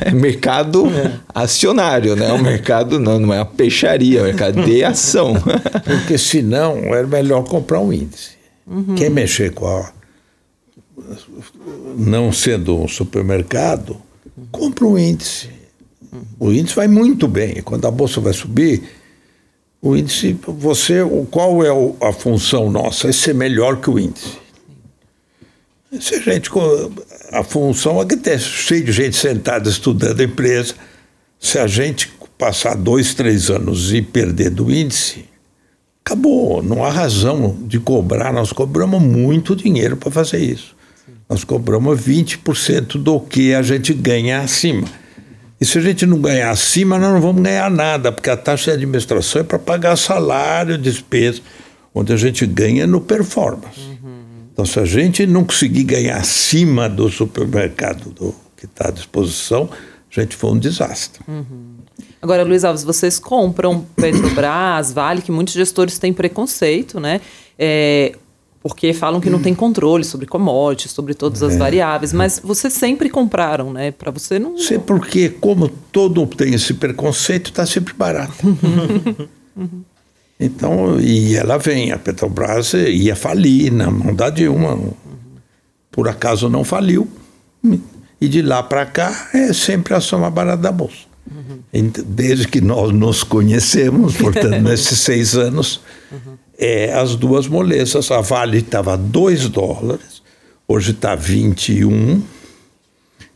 É mercado acionário, né? O mercado não, não é uma peixaria, é um mercado de ação. Porque senão era melhor comprar um índice. Quer mexer com a. Não sendo um supermercado, compra um índice. O índice vai muito bem. Quando a bolsa vai subir, o índice, você, o- qual é o- a função nossa? É ser melhor que o índice. Se a gente, a função é que tem cheio de gente sentada estudando a empresa. Se a gente passar dois, três anos e perder do índice, acabou. Não há razão de cobrar. Nós cobramos muito dinheiro para fazer isso. Nós cobramos 20% do que a gente ganha acima. E se a gente não ganhar acima, nós não vamos ganhar nada, porque a taxa de administração é para pagar salário, despesa, onde a gente ganha no performance. Então, se a gente não conseguir ganhar acima do supermercado do, que está à disposição, a gente foi um desastre. Agora, Luiz Alves, vocês compram Petrobras, Vale, que muitos gestores têm preconceito, né? É, porque falam que não tem controle sobre commodities, sobre todas as variáveis, mas vocês sempre compraram, né? Para você não. Sei porque, como todo tem esse preconceito, está sempre barato. Então, e ela vem, a Petrobras ia falir na mão da Dilma. Por acaso não faliu. E de lá para cá é sempre a mais barata da Bolsa. Ent- Desde que nós nos conhecemos, portanto, nesses seis anos, é, as duas molezas. A Vale estava 2 dólares, hoje está 21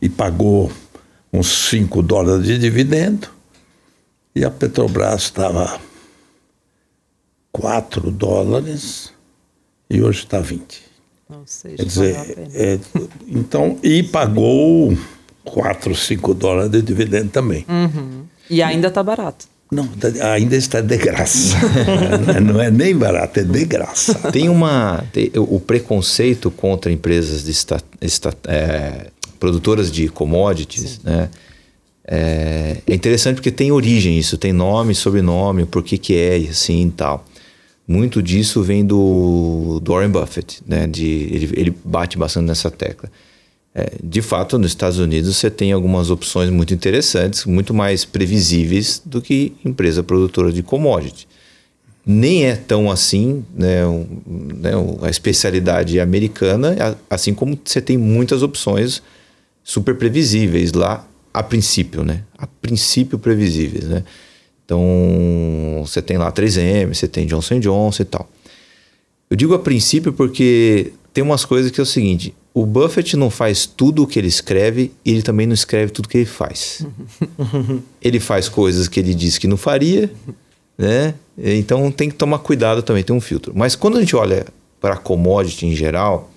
e pagou uns 5 dólares de dividendo. E a Petrobras estava 4 dólares e hoje está 20. Ou seja, Quer dizer, é, então, e pagou 4, 5 dólares de dividendo também. E ainda está barato. Não, tá- ainda está de graça. Não é nem barato, é de graça. Tem uma. tem- o preconceito contra empresas de esta, esta- é, produtoras de commodities, né? É, é interessante porque tem origem isso, tem nome, sobrenome, por que que é e assim e tal. Muito disso vem do, do Warren Buffett, né? De, ele, ele bate bastante nessa tecla. É, de fato, nos Estados Unidos você tem algumas opções muito interessantes, muito mais previsíveis do que empresa produtora de commodity. Nem é tão assim né, o- né, a especialidade americana, assim como você tem muitas opções super previsíveis lá a princípio, né? A princípio previsíveis, né? Então, você tem lá 3M, você tem Johnson Johnson e tal. Eu digo a princípio porque tem umas coisas que é o seguinte: o Buffett não faz tudo o que ele escreve e ele também não escreve tudo o que ele faz. ele faz coisas que ele disse que não faria, né? Então tem que tomar cuidado também, tem um filtro. Mas quando a gente olha para commodity em geral,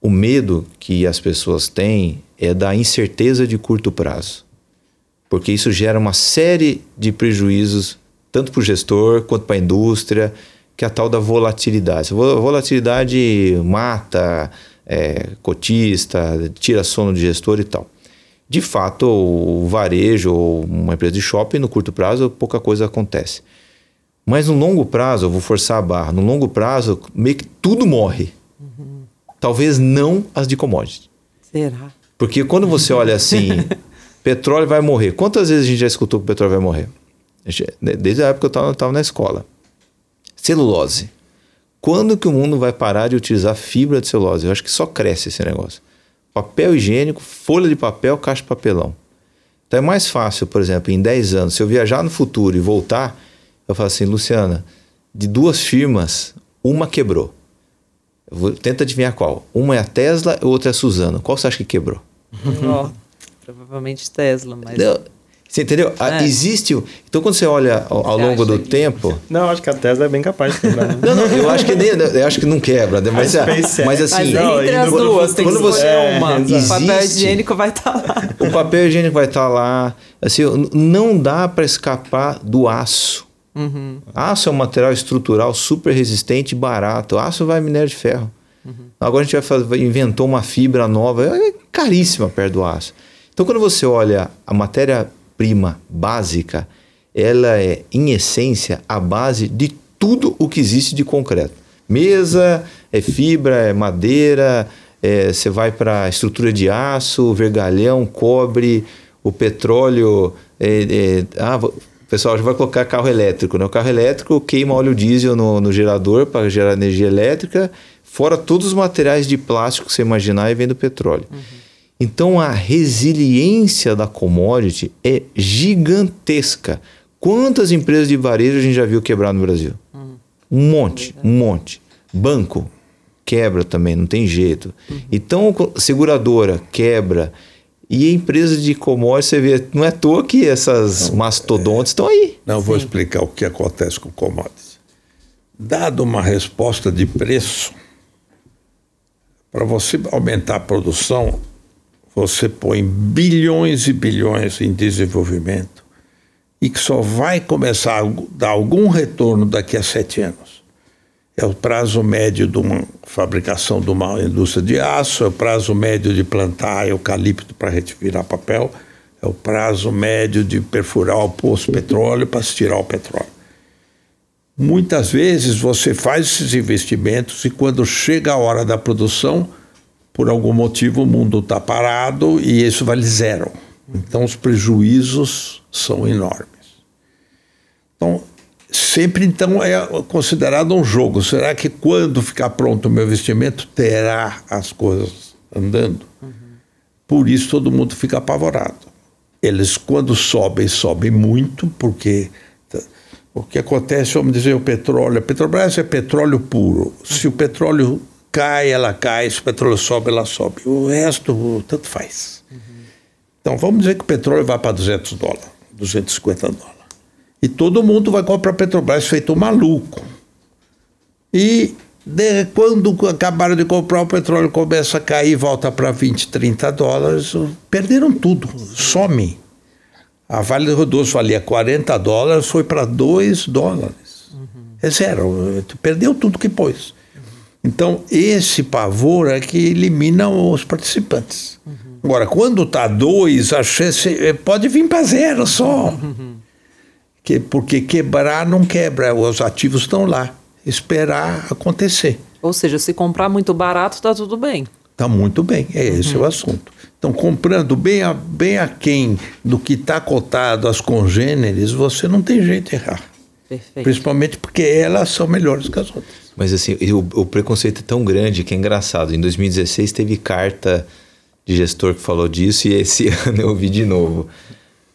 o medo que as pessoas têm é da incerteza de curto prazo. Porque isso gera uma série de prejuízos, tanto para o gestor quanto para a indústria, que é a tal da volatilidade. Vo- volatilidade mata é, cotista, tira sono de gestor e tal. De fato, o varejo ou uma empresa de shopping, no curto prazo, pouca coisa acontece. Mas no longo prazo, eu vou forçar a barra, no longo prazo, meio que tudo morre. Talvez não as de commodity. Será? Porque quando você olha assim, petróleo vai morrer. Quantas vezes a gente já escutou que o petróleo vai morrer? Desde a época que eu estava na escola. Celulose. Quando que o mundo vai parar de utilizar fibra de celulose? Eu acho que só cresce esse negócio. Papel higiênico, folha de papel, caixa de papelão. Então é mais fácil, por exemplo, em 10 anos, se eu viajar no futuro e voltar, eu falo assim, Luciana, de duas firmas, uma quebrou. Vou- tenta adivinhar qual. Uma é a Tesla e outra é a Suzano. Qual você acha que quebrou? Ó, provavelmente Tesla, mas. Não, Você entendeu? Ah, É. Existe. o- Então, quando você olha ao, ao longo do que- tempo. Não, acho que a Tesla é bem capaz de quebrar. né? Não, não, eu acho que nem, eu acho que não quebra, né? mas, mas Mas assim, Não, entre as no- duas, tem que quando você- escolher uma. É, o papel existe- higiênico vai estar lá. o papel higiênico vai estar lá. Assim, não dá para escapar do aço. Aço é um material estrutural super resistente e barato. Aço vai minério de ferro. Agora a gente vai fazer, inventou uma fibra nova, é caríssima perto do aço. Então, quando você olha a matéria-prima básica, ela é, em essência, a base de tudo o que existe de concreto. Mesa é fibra, é madeira, é, você vai para estrutura de aço, vergalhão, cobre, o petróleo. É, é, ah, pessoal, já vai colocar carro elétrico. Né? O carro elétrico queima óleo diesel no, no gerador para gerar energia elétrica, fora todos os materiais de plástico que você imaginar e vem do petróleo. Uhum. Então a resiliência da commodity é gigantesca. Quantas empresas de varejo a gente já viu quebrar no Brasil? Uhum. Um monte, um monte. Banco quebra também, não tem jeito. Uhum. Então, seguradora quebra. E empresas de commodities, você vê, não é à toa que essas não, mastodontes é, estão aí. Não, vou explicar o que acontece com commodities. Dado uma resposta de preço, para você aumentar a produção, você põe bilhões e bilhões em desenvolvimento e que só vai começar a dar algum retorno daqui a sete anos é o prazo médio de uma fabricação de uma indústria de aço, é o prazo médio de plantar eucalipto para retirar papel, é o prazo médio de perfurar o poço petróleo para se tirar o petróleo. Muitas vezes você faz esses investimentos e quando chega a hora da produção, por algum motivo o mundo está parado e isso vale zero. Então os prejuízos são enormes. Então sempre então é considerado um jogo. Será que quando ficar pronto o meu investimento terá as coisas andando? Uhum. Por isso todo mundo fica apavorado. Eles quando sobem, sobem muito, porque o que acontece, vamos dizer, o petróleo, a Petrobras é petróleo puro. Se o petróleo cai, ela cai, se o petróleo sobe, ela sobe. O resto, tanto faz. Uhum. Então vamos dizer que o petróleo vai para 200 dólares, 250 dólares. E todo mundo vai comprar Petrobras feito um maluco. E de, quando acabaram de comprar, o petróleo começa a cair, volta para 20, 30 dólares, perderam tudo, some. A Vale do Rodoso valia 40 dólares, foi para 2 dólares. Uhum. É zero, perdeu tudo que pôs. Então, esse pavor é que elimina os participantes. Uhum. Agora, quando está dois, a chance eh, pode vir para zero só. Uhum. Que, porque quebrar não quebra, os ativos estão lá. Esperar acontecer. Ou seja, se comprar muito barato, está tudo bem. Está muito bem, é esse uhum. o assunto. Então, comprando bem, a, bem aquém do que está cotado as congêneres, você não tem jeito de errar. Perfeito. Principalmente porque elas são melhores que as outras. Mas assim, o, o preconceito é tão grande que é engraçado. Em 2016 teve carta de gestor que falou disso e esse ano eu vi de novo.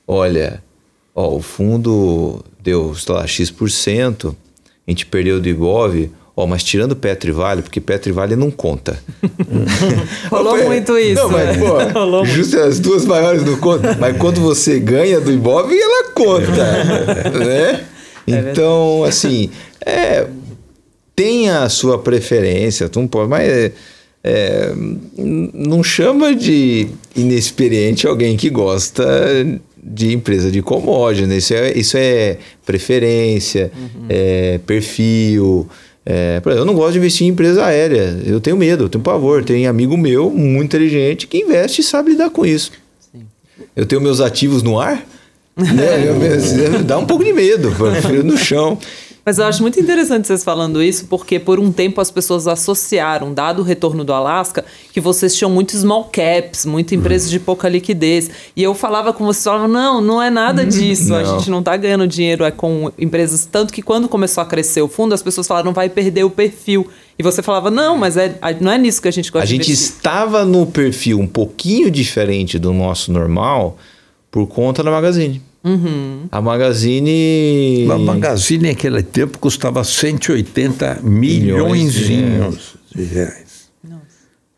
Olha, ó, o fundo deu, sei lá, X%, a gente perdeu do Ibov, ó, mas tirando Petro e Vale, porque Petro e Vale não conta. Rolou muito isso. Não, mas, pô, justo as duas maiores não contam. Mas quando você ganha do Ibov, ela conta, né? É então, assim, é, tem a sua preferência, tu não pode, mas é, é, não chama de inexperiente alguém que gosta de empresa de commodity, né? Isso é, isso é preferência, uhum. é perfil. É, eu não gosto de investir em empresa aérea. Eu tenho medo, eu tenho pavor. Tem amigo meu, muito inteligente, que investe e sabe lidar com isso. Sim. Eu tenho meus ativos no ar. né? eu, dá um pouco de medo, no chão. Mas eu acho muito interessante vocês falando isso, porque por um tempo as pessoas associaram, dado o retorno do Alasca, que vocês tinham muitos small caps, muitas empresas de pouca liquidez. E eu falava com vocês, falava, não, não é nada uhum. disso. Não. A gente não está ganhando dinheiro é com empresas. Tanto que quando começou a crescer o fundo, as pessoas falaram, vai perder o perfil. E você falava, não, mas é, não é nisso que a gente gosta A gente estava no perfil um pouquinho diferente do nosso normal por conta da Magazine. Uhum. A Magazine. A Magazine naquele tempo custava 180 milhões, milhões de reais. Nossa.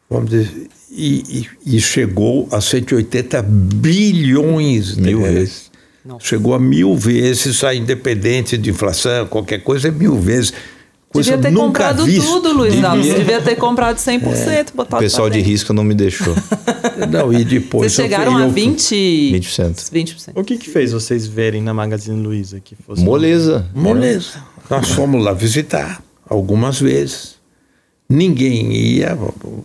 Vamos dizer, e, e, e, chegou a 180 bilhões de mil reais. Vezes. Chegou a mil vezes, a independente de inflação, qualquer coisa é mil vezes. Coisa devia ter comprado visto. tudo, Luiz devia. Alves. Devia ter comprado 100%. É. Botado o pessoal de risco não me deixou. não, e depois. Vocês chegaram a 20... 20%. 20%. O que, que fez vocês verem na Magazine Luiza que fosse. Moleza. Moleza. Nós fomos lá visitar algumas vezes. Ninguém ia,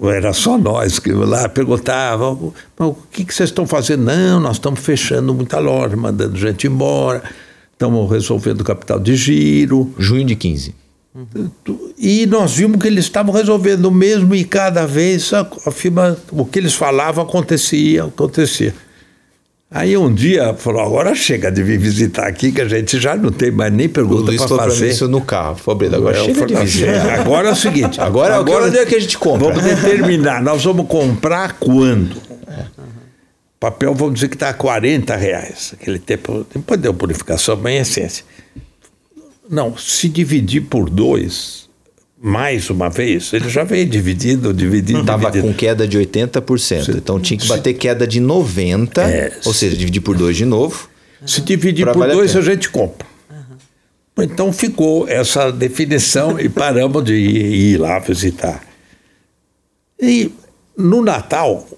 era só nós que lá perguntavam: o que, que vocês estão fazendo? Não, nós estamos fechando muita loja, mandando gente embora, estamos resolvendo capital de giro. Junho de 15. E nós vimos que eles estavam resolvendo o mesmo e cada vez a, a firma, o que eles falavam acontecia, acontecia. Aí um dia falou, agora chega de vir visitar aqui, que a gente já não tem mais nem pergunta para fazer. isso no carro. Breda, agora Eu chega de falei, visita. "É, Agora é o seguinte. Agora, agora onde é que a gente compra? Vamos determinar, nós vamos comprar quando? Papel, vamos dizer que está a 40 reais. Aquele tempo, depois deu purificação, mas em essência. Não, se dividir por dois, mais uma vez, ele já veio dividido, dividido, Tava dividido. com queda de 80%. Então tinha que bater queda de 90%. É. Ou seja, dividir por dois de novo. Se dividir por a dois, a, pena. gente compra. Então ficou essa definição e paramos de ir, ir lá visitar. E no Natal,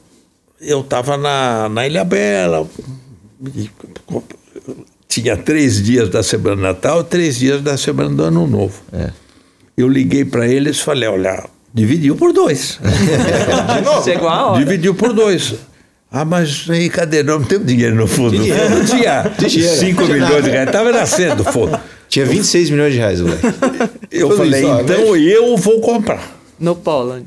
eu estava na, na Ilha Bela, tinha três dias da semana do Natal e três dias da semana do Ano Novo. É. Eu liguei para eles e falei: olha, dividiu por dois. Chegou a hora. Dividiu por dois. Ah, mas aí cadê? Não, não tem dinheiro no fundo. Dinheiro. Não tinha Dinheiro. 5 Tinha milhões de reais. Estava nascendo, foda. Tinha 26 milhões de reais, moleque. Eu falei, ó, então mas- eu vou comprar. No Poland.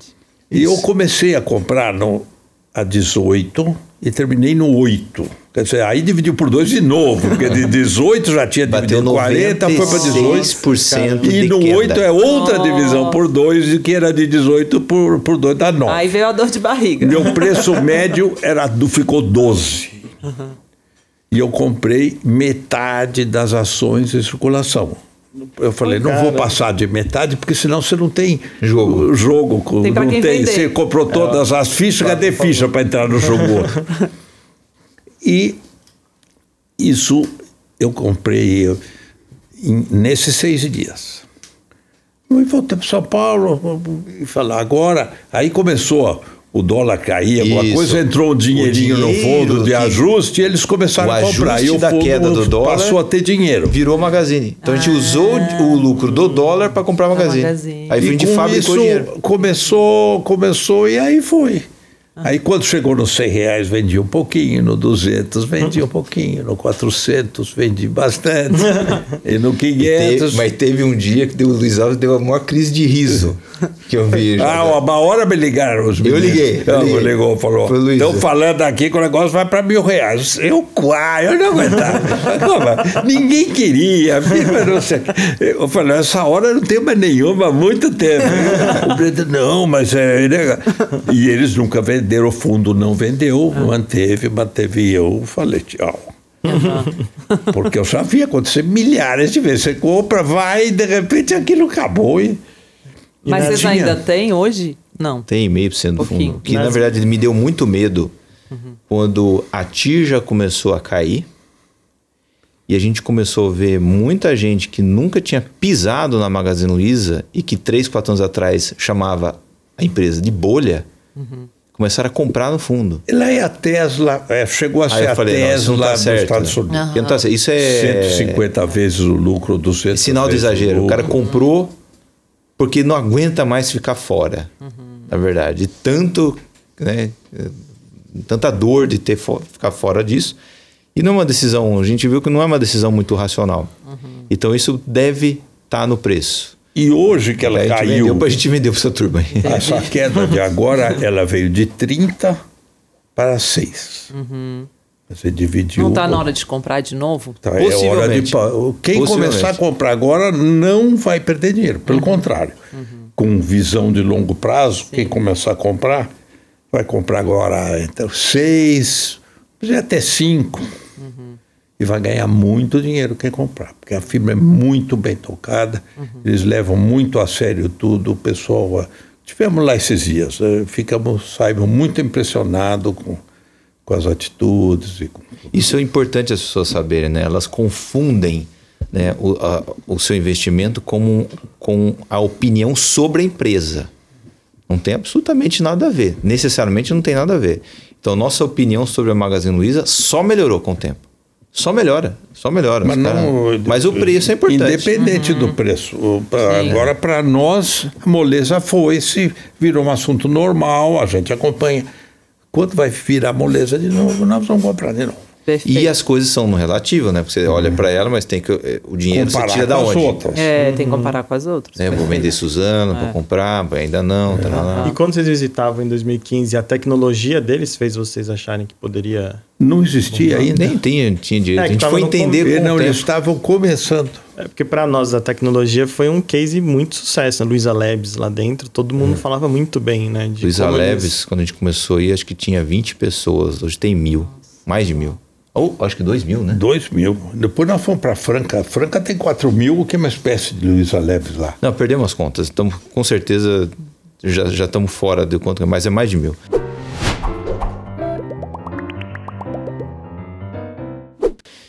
E eu comecei a comprar no, a 18 e terminei no 8. Quer dizer, aí dividiu por dois de novo, porque de 18 já tinha dividido 40, foi para 18. 96% E de no queda. 8 é outra Oh. divisão por dois, que era de 18 por, por 2 dá 9. Aí veio a dor de barriga. Meu preço médio era, do- ficou 12. E eu comprei metade das ações em circulação. Eu falei, não vou passar de metade, porque senão você não tem Jogo. jogo. Tem não quem tem. vender. Você comprou todas as fichas, cadê ficha para entrar no jogo? E isso eu comprei eu, em- nesses seis dias. E voltei para São Paulo e falar agora. Aí começou o dólar cair, alguma Isso. coisa, entrou um dinheirinho no dinheiro fundo de ajuste e eles começaram O a comprar. E o da fundo queda do dólar passou a ter dinheiro. Virou Magazine. Então a gente usou o lucro do dólar para comprar Magazine. Magazine. Aí E a gente com fabricou isso dinheiro. começou, começou e aí foi. Aí quando chegou nos 100 reais, vendi um pouquinho, no 200 vendi um pouquinho, no 400 vendi bastante, e no Teve- 500... mas teve um dia que o Luiz Alves deu a maior crise de riso que eu vi. Ah, uma hora me ligaram os Eu meninos. liguei, eu liguei. ligou, falou. Estão falando aqui que o negócio vai para mil reais. Eu, quá, eu não aguentava. Ninguém queria. firma não sei. Eu falei, essa hora eu não tenho mais nenhuma há muito tempo. O não, mas é. né? E eles nunca venderam, o fundo não vendeu, manteve, manteve. Eu falei, tchau. Porque eu já vi acontecer milhares de vezes. Você compra, vai, e de repente aquilo acabou. E, e Mas vocês tinha. ainda têm hoje? Não. Tem meio por cento do Pouquinho. fundo. Que na Mas- verdade me deu muito medo quando a Tirja começou a cair e a gente começou a ver muita gente que nunca tinha pisado na Magazine Luiza e que três, quatro anos atrás chamava a empresa de bolha, começaram a comprar no fundo. Lá é a Tesla, é, chegou a ser a falei, Tesla tá dos certo. Estados né? Unidos. Tá certo. Isso é 150 vezes o lucro, 200 é sinal de exagero. O cara comprou porque não aguenta mais ficar fora. Na verdade, De tanto, né, tanta dor de ter fo- ficar fora disso. E não é uma decisão, a gente viu que não é uma decisão muito racional. Então isso deve estar no preço. E hoje que ela gente caiu, vendeu, a gente vendeu para essa turma essa queda de agora, ela veio de 30 para 6. Você dividiu. Não está na hora de comprar de novo? Tá, é hora de. Quem começar a comprar agora não vai perder dinheiro. Pelo contrário. Com visão de longo prazo, quem começar a comprar, vai comprar agora entre 6, até 5. E vai ganhar muito dinheiro quem comprar. Porque a firma é muito bem tocada, eles levam muito a sério tudo. O pessoal. ah, Tivemos lá esses dias, eh, ficamos, saímos muito impressionados com, com as atitudes e com Isso é importante as pessoas saberem, né? Elas confundem né, o, a- o seu investimento com, com a opinião sobre a empresa. Não tem absolutamente nada a ver. Necessariamente não tem nada a ver. Então, nossa opinião sobre a Magazine Luiza só melhorou com o tempo. Só melhora, só melhora. Mas, não, Mas o preço é importante. Independente do preço. Pra- agora, para nós, a moleza foi, se virou um assunto normal, a gente acompanha. Quando vai virar moleza de novo, nós vamos comprar de novo. Perfeito. E as coisas são relativo, né? Porque você olha para ela, mas tem que eh, o dinheiro Comparar você tira da com as onde? outras. É, tem que comparar com as outras. É, vou vender Suzano É. para comprar, ainda não, tá lá. E quando vocês visitavam em 2015, a tecnologia deles fez vocês acharem que poderia. Não existia ainda. Nem tinha, tinha direito. É, a gente foi entender com não, eles estavam começando. É porque para nós a tecnologia foi um case muito sucesso. A Luiza Labs lá dentro, todo mundo falava muito bem, né? Luiza como eles- Leves, quando a gente começou aí, acho que tinha 20 pessoas. Hoje tem mil. Mais de mil. Ou acho que dois mil, né? Dois mil. Depois nós fomos para Franca. Franca tem quatro mil, que é uma espécie de Luiza Leves lá. Não, perdemos as contas. Estamos, com certeza, já, já estamos fora do quanto, mas é mais de mil.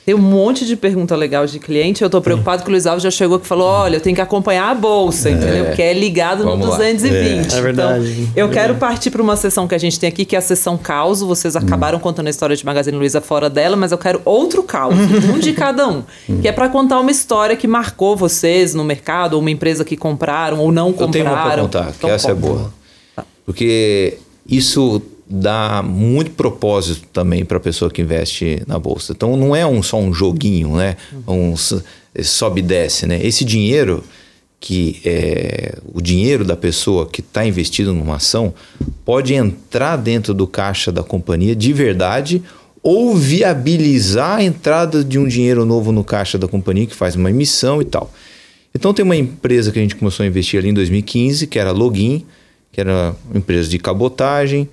Tem um monte de pergunta legal de cliente. Eu tô preocupado que o Luiz Alves já chegou aqui e falou: olha, eu tenho que acompanhar a bolsa, entendeu? Porque é ligado no Vamos lá. 220. É. É verdade. Então, eu quero partir para uma sessão que a gente tem aqui, que é a sessão caos. Vocês acabaram contando a história de Magazine Luiza fora dela, mas eu quero outro caos, um de cada um. Que é para contar uma história que marcou vocês no mercado, ou uma empresa que compraram ou não Eu compraram. tenho uma para contar, que Então, essa é conta. boa. Porque isso dá muito propósito também para a pessoa que investe na bolsa. Então não é um, só um joguinho, né? Um s- sobe e desce, né? Esse dinheiro que é o dinheiro da pessoa que está investido numa ação pode entrar dentro do caixa da companhia de verdade ou viabilizar a entrada de um dinheiro novo no caixa da companhia que faz uma emissão e tal. Então tem uma empresa que a gente começou a investir ali em 2015, que era Login, que era uma empresa de cabotagem.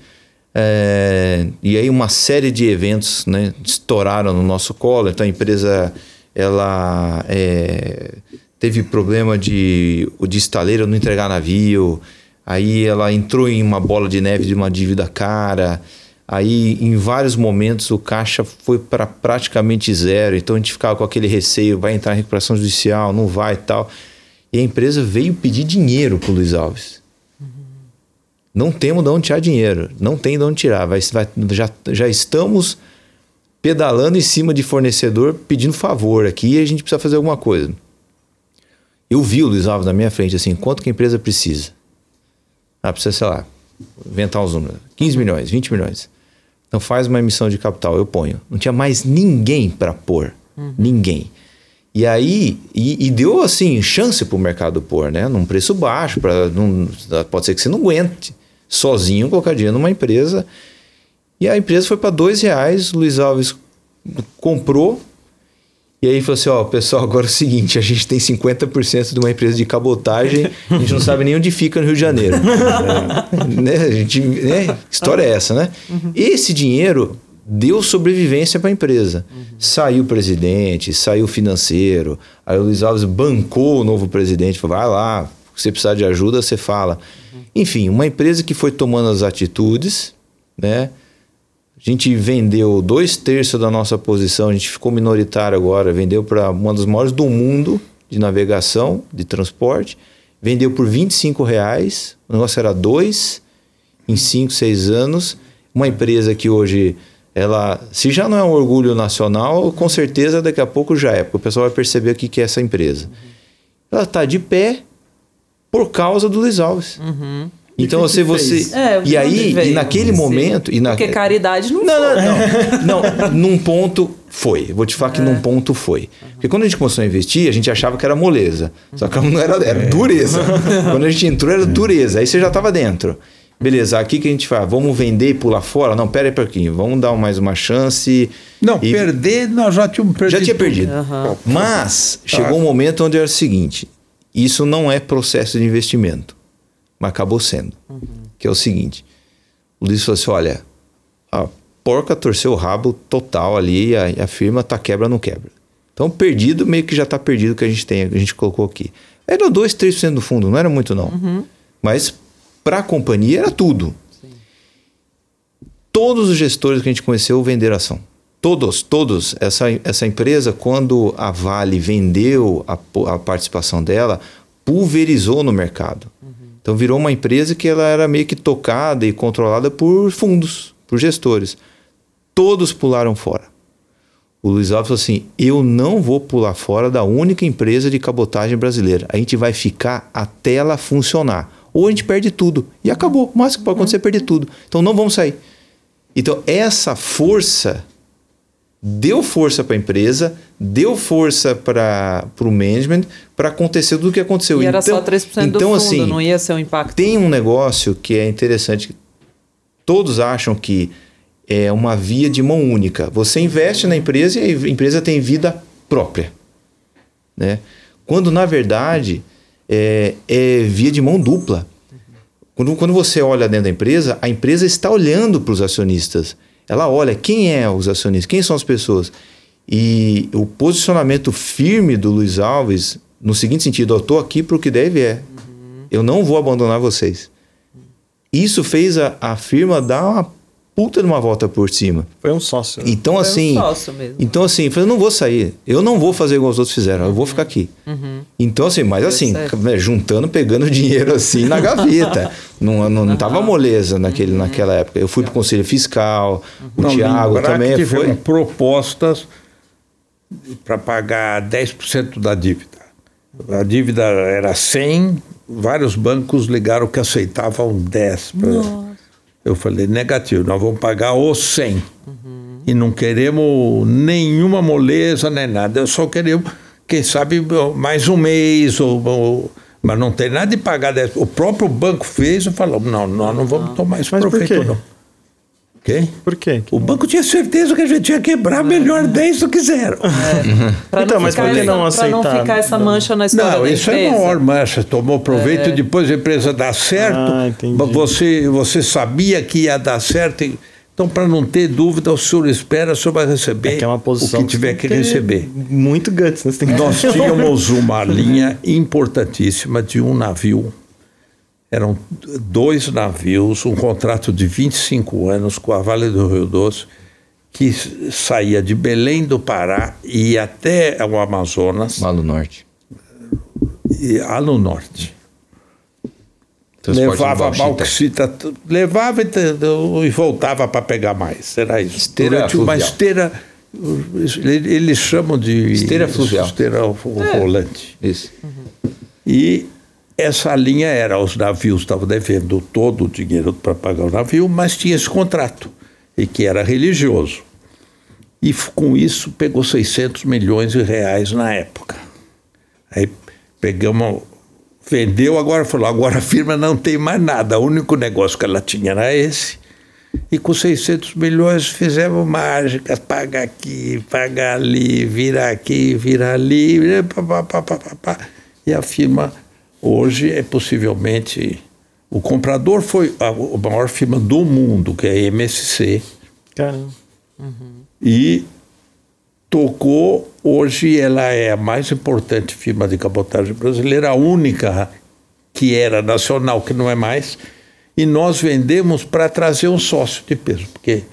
É, e aí uma série de eventos né, estouraram no nosso colo. Então a empresa ela é, teve problema de o de estaleiro não entregar navio. Aí ela entrou em uma bola de neve de uma dívida cara. Aí, em vários momentos, o caixa foi para praticamente zero. Então, a gente ficava com aquele receio: vai entrar em recuperação judicial, não vai e tal. E a empresa veio pedir dinheiro para o Luiz Alves. Não temos de onde tirar dinheiro. Não tem de onde tirar. Vai, vai- já, já estamos pedalando em cima de fornecedor pedindo favor aqui e a gente precisa fazer alguma coisa. Eu vi o Luiz Alves na minha frente assim: quanto que a empresa precisa? Ah, precisa, sei lá, inventar uns números. 15 milhões, 20 milhões. Então faz uma emissão de capital, eu ponho. Não tinha mais ninguém para pôr. Ninguém. E aí, e, e deu assim, chance para o mercado pôr, né? Num preço baixo, pra, não, pode ser que você não aguente sozinho colocar dinheiro numa empresa. E a empresa foi para dois reais, o Luiz Alves comprou. E aí falou assim: ó, pessoal, agora é o seguinte, a gente tem 50% de uma empresa de cabotagem, a gente não sabe nem onde fica no Rio de Janeiro. né? A gente, né? História é essa, né? Esse dinheiro deu sobrevivência para a empresa. Saiu o presidente, saiu o financeiro, aí o Luiz Alves bancou o novo presidente, falou: vai lá, você precisar de ajuda, você fala. Enfim, uma empresa que foi tomando as atitudes, né? A gente vendeu dois terços da nossa posição, a gente ficou minoritário agora, vendeu para uma das maiores do mundo de navegação, de transporte, vendeu por 25 reais, o negócio era dois em 5, 6 anos. Uma empresa que hoje, ela, se já não é um orgulho nacional, com certeza daqui a pouco já é, porque o pessoal vai perceber o que que é essa empresa. Ela está de pé por causa do Luiz Alves. Então que você, que você? É, e aí e naquele momento e na, Porque caridade não, não, foi. não, não. não, num ponto foi. Vou te falar que num ponto foi. Porque quando a gente começou a investir, a gente achava que era moleza. Só que não era, era dureza. Quando a gente entrou, era dureza. Aí você já estava dentro. Beleza, aqui que a gente faz? Vamos vender e pular fora? Não, pera aí um pouquinho. Vamos dar mais uma chance. Não, e perder, nós já tínhamos perdido. já tinha perdido. Mas chegou um momento onde era o seguinte: isso não é processo de investimento, mas acabou sendo. Que é o seguinte: o Luiz falou assim: olha, a porca torceu o rabo total ali, e a, a firma tá quebra não quebra. Então, perdido, meio que já tá perdido o que a gente tem, a gente colocou aqui. Era 2, 3% do fundo, não era muito não. Mas para a companhia era tudo. Todos os gestores que a gente conheceu venderam ação. Todos, todos. Essa, essa empresa, quando a Vale vendeu a, a participação dela, pulverizou no mercado. Então virou uma empresa que ela era meio que tocada e controlada por fundos, por gestores. Todos pularam fora. O Luiz Alves falou assim: eu não vou pular fora da única empresa de cabotagem brasileira. A gente vai ficar até ela funcionar. Ou a gente perde tudo. E acabou. O máximo que pode acontecer é perder tudo. Então não vamos sair. Então, essa força deu força para a empresa, deu força para o management para acontecer tudo o que aconteceu. E era então, só 3% então, do fundo, assim, não ia ser um impacto. Tem um negócio que é interessante. Todos acham que é uma via de mão única. Você investe na empresa e a empresa tem vida própria. Né? Quando, na verdade, é, é via de mão dupla. Quando, quando você olha dentro da empresa, a empresa está olhando para os acionistas. Ela olha quem é os acionistas, quem são as pessoas. E o posicionamento firme do Luiz Alves, no seguinte sentido, eu estou aqui para o que deve é. Eu não vou abandonar vocês. Isso fez a, a firma dar uma puta de uma volta por cima. Foi um sócio. né? Então Foi um assim, sócio mesmo. então assim, eu falei, eu não vou sair. Eu não vou fazer igual os outros fizeram. Eu vou ficar aqui. Então assim, mas assim, certo. né, juntando, pegando dinheiro assim na gaveta. não, não, não tava moleza naquele, naquela época. Eu fui pro conselho fiscal. O Não, Thiago também que foi. propostas para pagar 10% da dívida. A dívida era 100, vários bancos ligaram que aceitavam 10. pra- Eu falei, negativo, nós vamos pagar os 100. E não queremos nenhuma moleza nem nada. Eu só queremos, quem sabe, mais um mês, ou, ou- mas não tem nada de pagar 10. O próprio banco fez e falou, não, nós não vamos tomar esse Mas por profeito quê? não. Por quê? O banco tinha certeza que a gente ia quebrar melhor 10 do que zero. Pra Então, mas por que não Pra não aceitar? ficar essa mancha na história Não, da isso é maior mancha. Tomou proveito e depois a empresa dá certo. Ah, você, você sabia que ia dar certo. e- Então, para não ter dúvida, o senhor espera, o senhor vai receber É que é uma posição o que tiver que ter receber. Muito guts, né? Você tem que Nós tínhamos uma linha importantíssima de um navio. Eram dois navios, um contrato de 25 anos com a Vale do Rio Doce, que saía de Belém do Pará e ia até o Amazonas, Lá no norte. e, lá no norte. Transporte levava bauxita. bauxita, levava e, voltava para pegar mais. Era isso. Esteira Durante uma fluvial. esteira, ele- eles chamam de Esteira fluvial. esteira ro- rolante. Isso. E essa linha era, os navios estavam devendo todo o dinheiro para pagar o navio, mas tinha esse contrato, e que era religioso. E com isso pegou 600 milhões de reais na época. Aí pegamos, vendeu, agora falou, agora a firma não tem mais nada, o único negócio que ela tinha era esse. E com 600 milhões fizemos mágicas, paga aqui, paga ali, vira aqui, vira ali, pá, pá, pá, pá, pá, pá. e a firma hoje é possivelmente o comprador foi a, a maior firma do mundo, que é a MSC, Caramba. e tocou. Hoje ela é a mais importante firma de cabotagem brasileira, a única que era nacional, que não é mais. E nós vendemos para trazer um sócio de peso, porque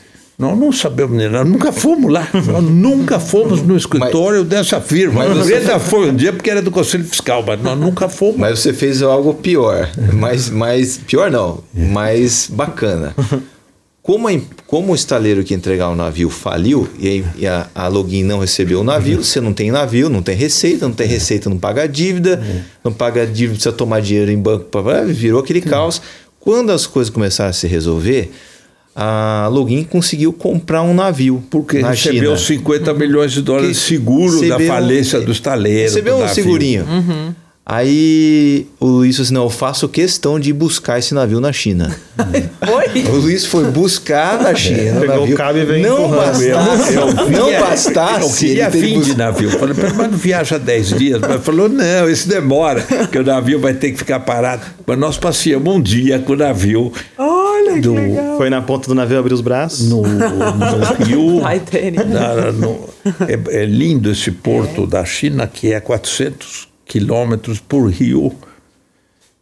nós não sabemos, nem nada, nunca fomos lá, nós nunca fomos no escritório dessa firma. mas Mas você- ainda foi um dia porque era do Conselho Fiscal, mas nós nunca fomos. Mas você fez algo pior. mais, mais, pior não, mais bacana. Como, a como o estaleiro que entregar o navio faliu e, e a, a login não recebeu o navio, você não tem navio, não tem receita, não tem receita, não paga dívida, não paga dívida, precisa tomar dinheiro em banco, virou aquele caos. Quando as coisas começaram a se resolver, a login conseguiu comprar um navio. Porque na recebeu China. 50 milhões de dólares de Que seguro da falência do estaleiro. Recebeu do um navio. segurinho. Aí o Luiz falou assim: não, eu faço questão de buscar esse navio na China. Oi? O Luiz foi buscar na China. Pegou navio. o cabo e veio não bastasse, não Vinha- bastasse. Eu queria que vir de bus- navio. Falei, "Pelo menos viaja 10 dias. Mas falou, não, isso demora, que o navio vai ter que ficar parado. Mas nós passeamos um dia com o navio que do. Foi na ponta do navio abrir os braços. no, no rio. Na- no- é, é lindo esse porto da China, que é 400 quilômetros por rio.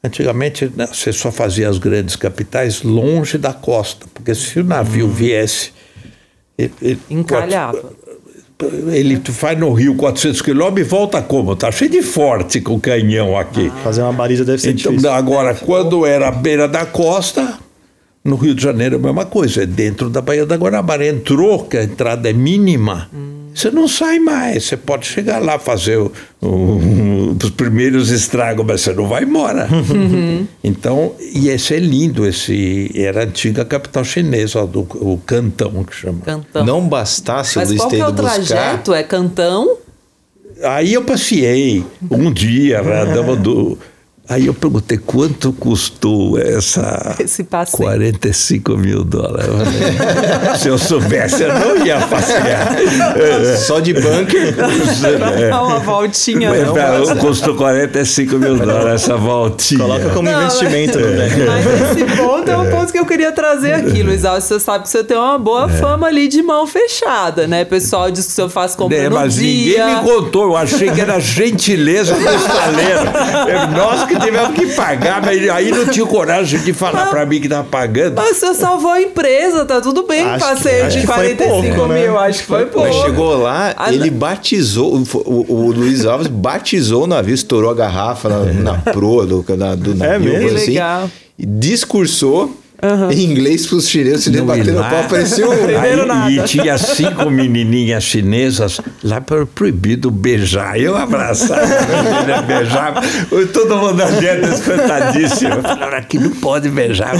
Antigamente né, você só fazia as grandes capitais longe da costa, porque se o navio viesse. ele- ele- Encalhava. Ele vai no Rio 400 quilômetros e volta como? Tá cheio de forte com o canhão aqui. Fazer uma baliza deve ser Então, difícil. agora, quando era à beira da costa, no Rio de Janeiro é a mesma coisa, é dentro da Baía da Guanabara. Entrou, que a entrada é mínima, você não sai mais. Você pode chegar lá, fazer o, o- os primeiros estragos, mas você não vai embora. Então, e esse é lindo, esse era a antiga capital chinesa, do, o Cantão que chama. Cantão. Não bastasse Mas o Luiz qual é o buscar. trajeto? É Cantão? Aí eu passei um dia, né, dava do. Aí eu perguntei quanto custou essa. Esse passeio. 45 mil dólares. Se eu soubesse, eu não ia passear. Só de bunker. É. Dá uma voltinha. Mas, não. tá, custou 45 mil dólares essa voltinha. Coloca como Não, investimento mas- no deck. Mas esse ponto é um ponto que eu queria trazer aqui, Luiz Alves. Você sabe que você tem uma boa fama ali de mão fechada, né? O pessoal diz que o senhor faz compra É, mas dia. ninguém me contou, eu achei que era gentileza do estaleiro. É, Nós que tivemos que pagar, mas aí não tinha coragem de falar pra mim que tava pagando. Mas o senhor salvou a empresa, tá tudo bem. Acho que- de que foi 45 pouco, né? mil, acho que foi pouco. Mas chegou lá, Ah, ele não. batizou, o, o- Luiz Alves batizou o navio, estourou a garrafa na, na proa do, na- do navio, mesmo? coisa Que assim, legal. e discursou em inglês pros chineses, os chineses Não, e batendo lá- pau, parecia um... Primeiro Aí, nada. E tinha cinco menininhas chinesas lá para proibido beijar. Eu abraçava a menina, beijava. Todo mundo na dieta espantadíssimo. Eu falei, aqui não pode beijar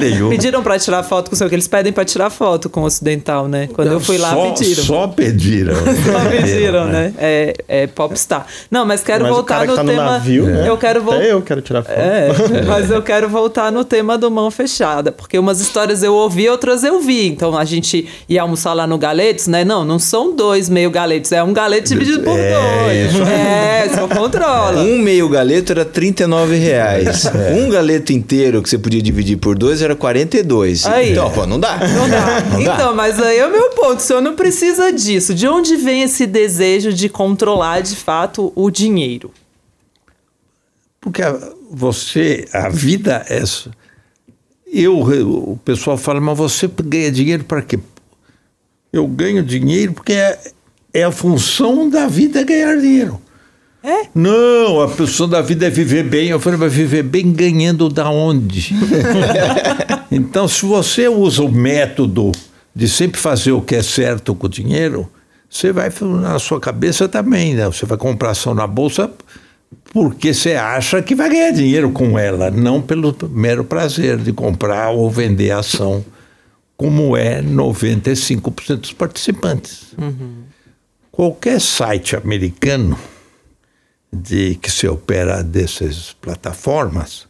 nenhum. Pediram pra tirar foto com o senhor, que eles pedem pra tirar foto com o ocidental, né? Quando eu fui lá, só, pediram. Só pediram. Só pediram, né? É, é popstar. Não, mas quero Mas o voltar no tá no tema. navio, né? Eu quero voltar. Eu quero tirar foto. É, mas eu quero voltar no tema do mão fechada, porque umas histórias eu ouvi, outras eu vi. Então a gente ia almoçar lá no Galetos, né? Não, não são dois meio galetos, é um galete dividido por É, dois. É, só controla. Um meio galeto era 39 reais. Um galeto inteiro que você podia dividir por dois era 42. Aí. Então, pô, não dá. Não dá. Não dá. Então, mas aí é o meu ponto. O senhor não precisa disso. De onde vem esse desejo de controlar de fato o dinheiro? Porque a- você, a vida é. Eu, o pessoal fala, mas você ganha dinheiro para quê? Eu ganho dinheiro porque é, é a função da vida ganhar dinheiro. É? Não, a função da vida é viver bem. Eu falei, mas viver bem ganhando da onde? então, se você usa o método de sempre fazer o que é certo com o dinheiro, você vai na sua cabeça também, né? Você vai comprar ação na bolsa porque você acha que vai ganhar dinheiro com ela, não pelo mero prazer de comprar ou vender a ação, como é 95% dos participantes. Qualquer site americano de que se opera dessas plataformas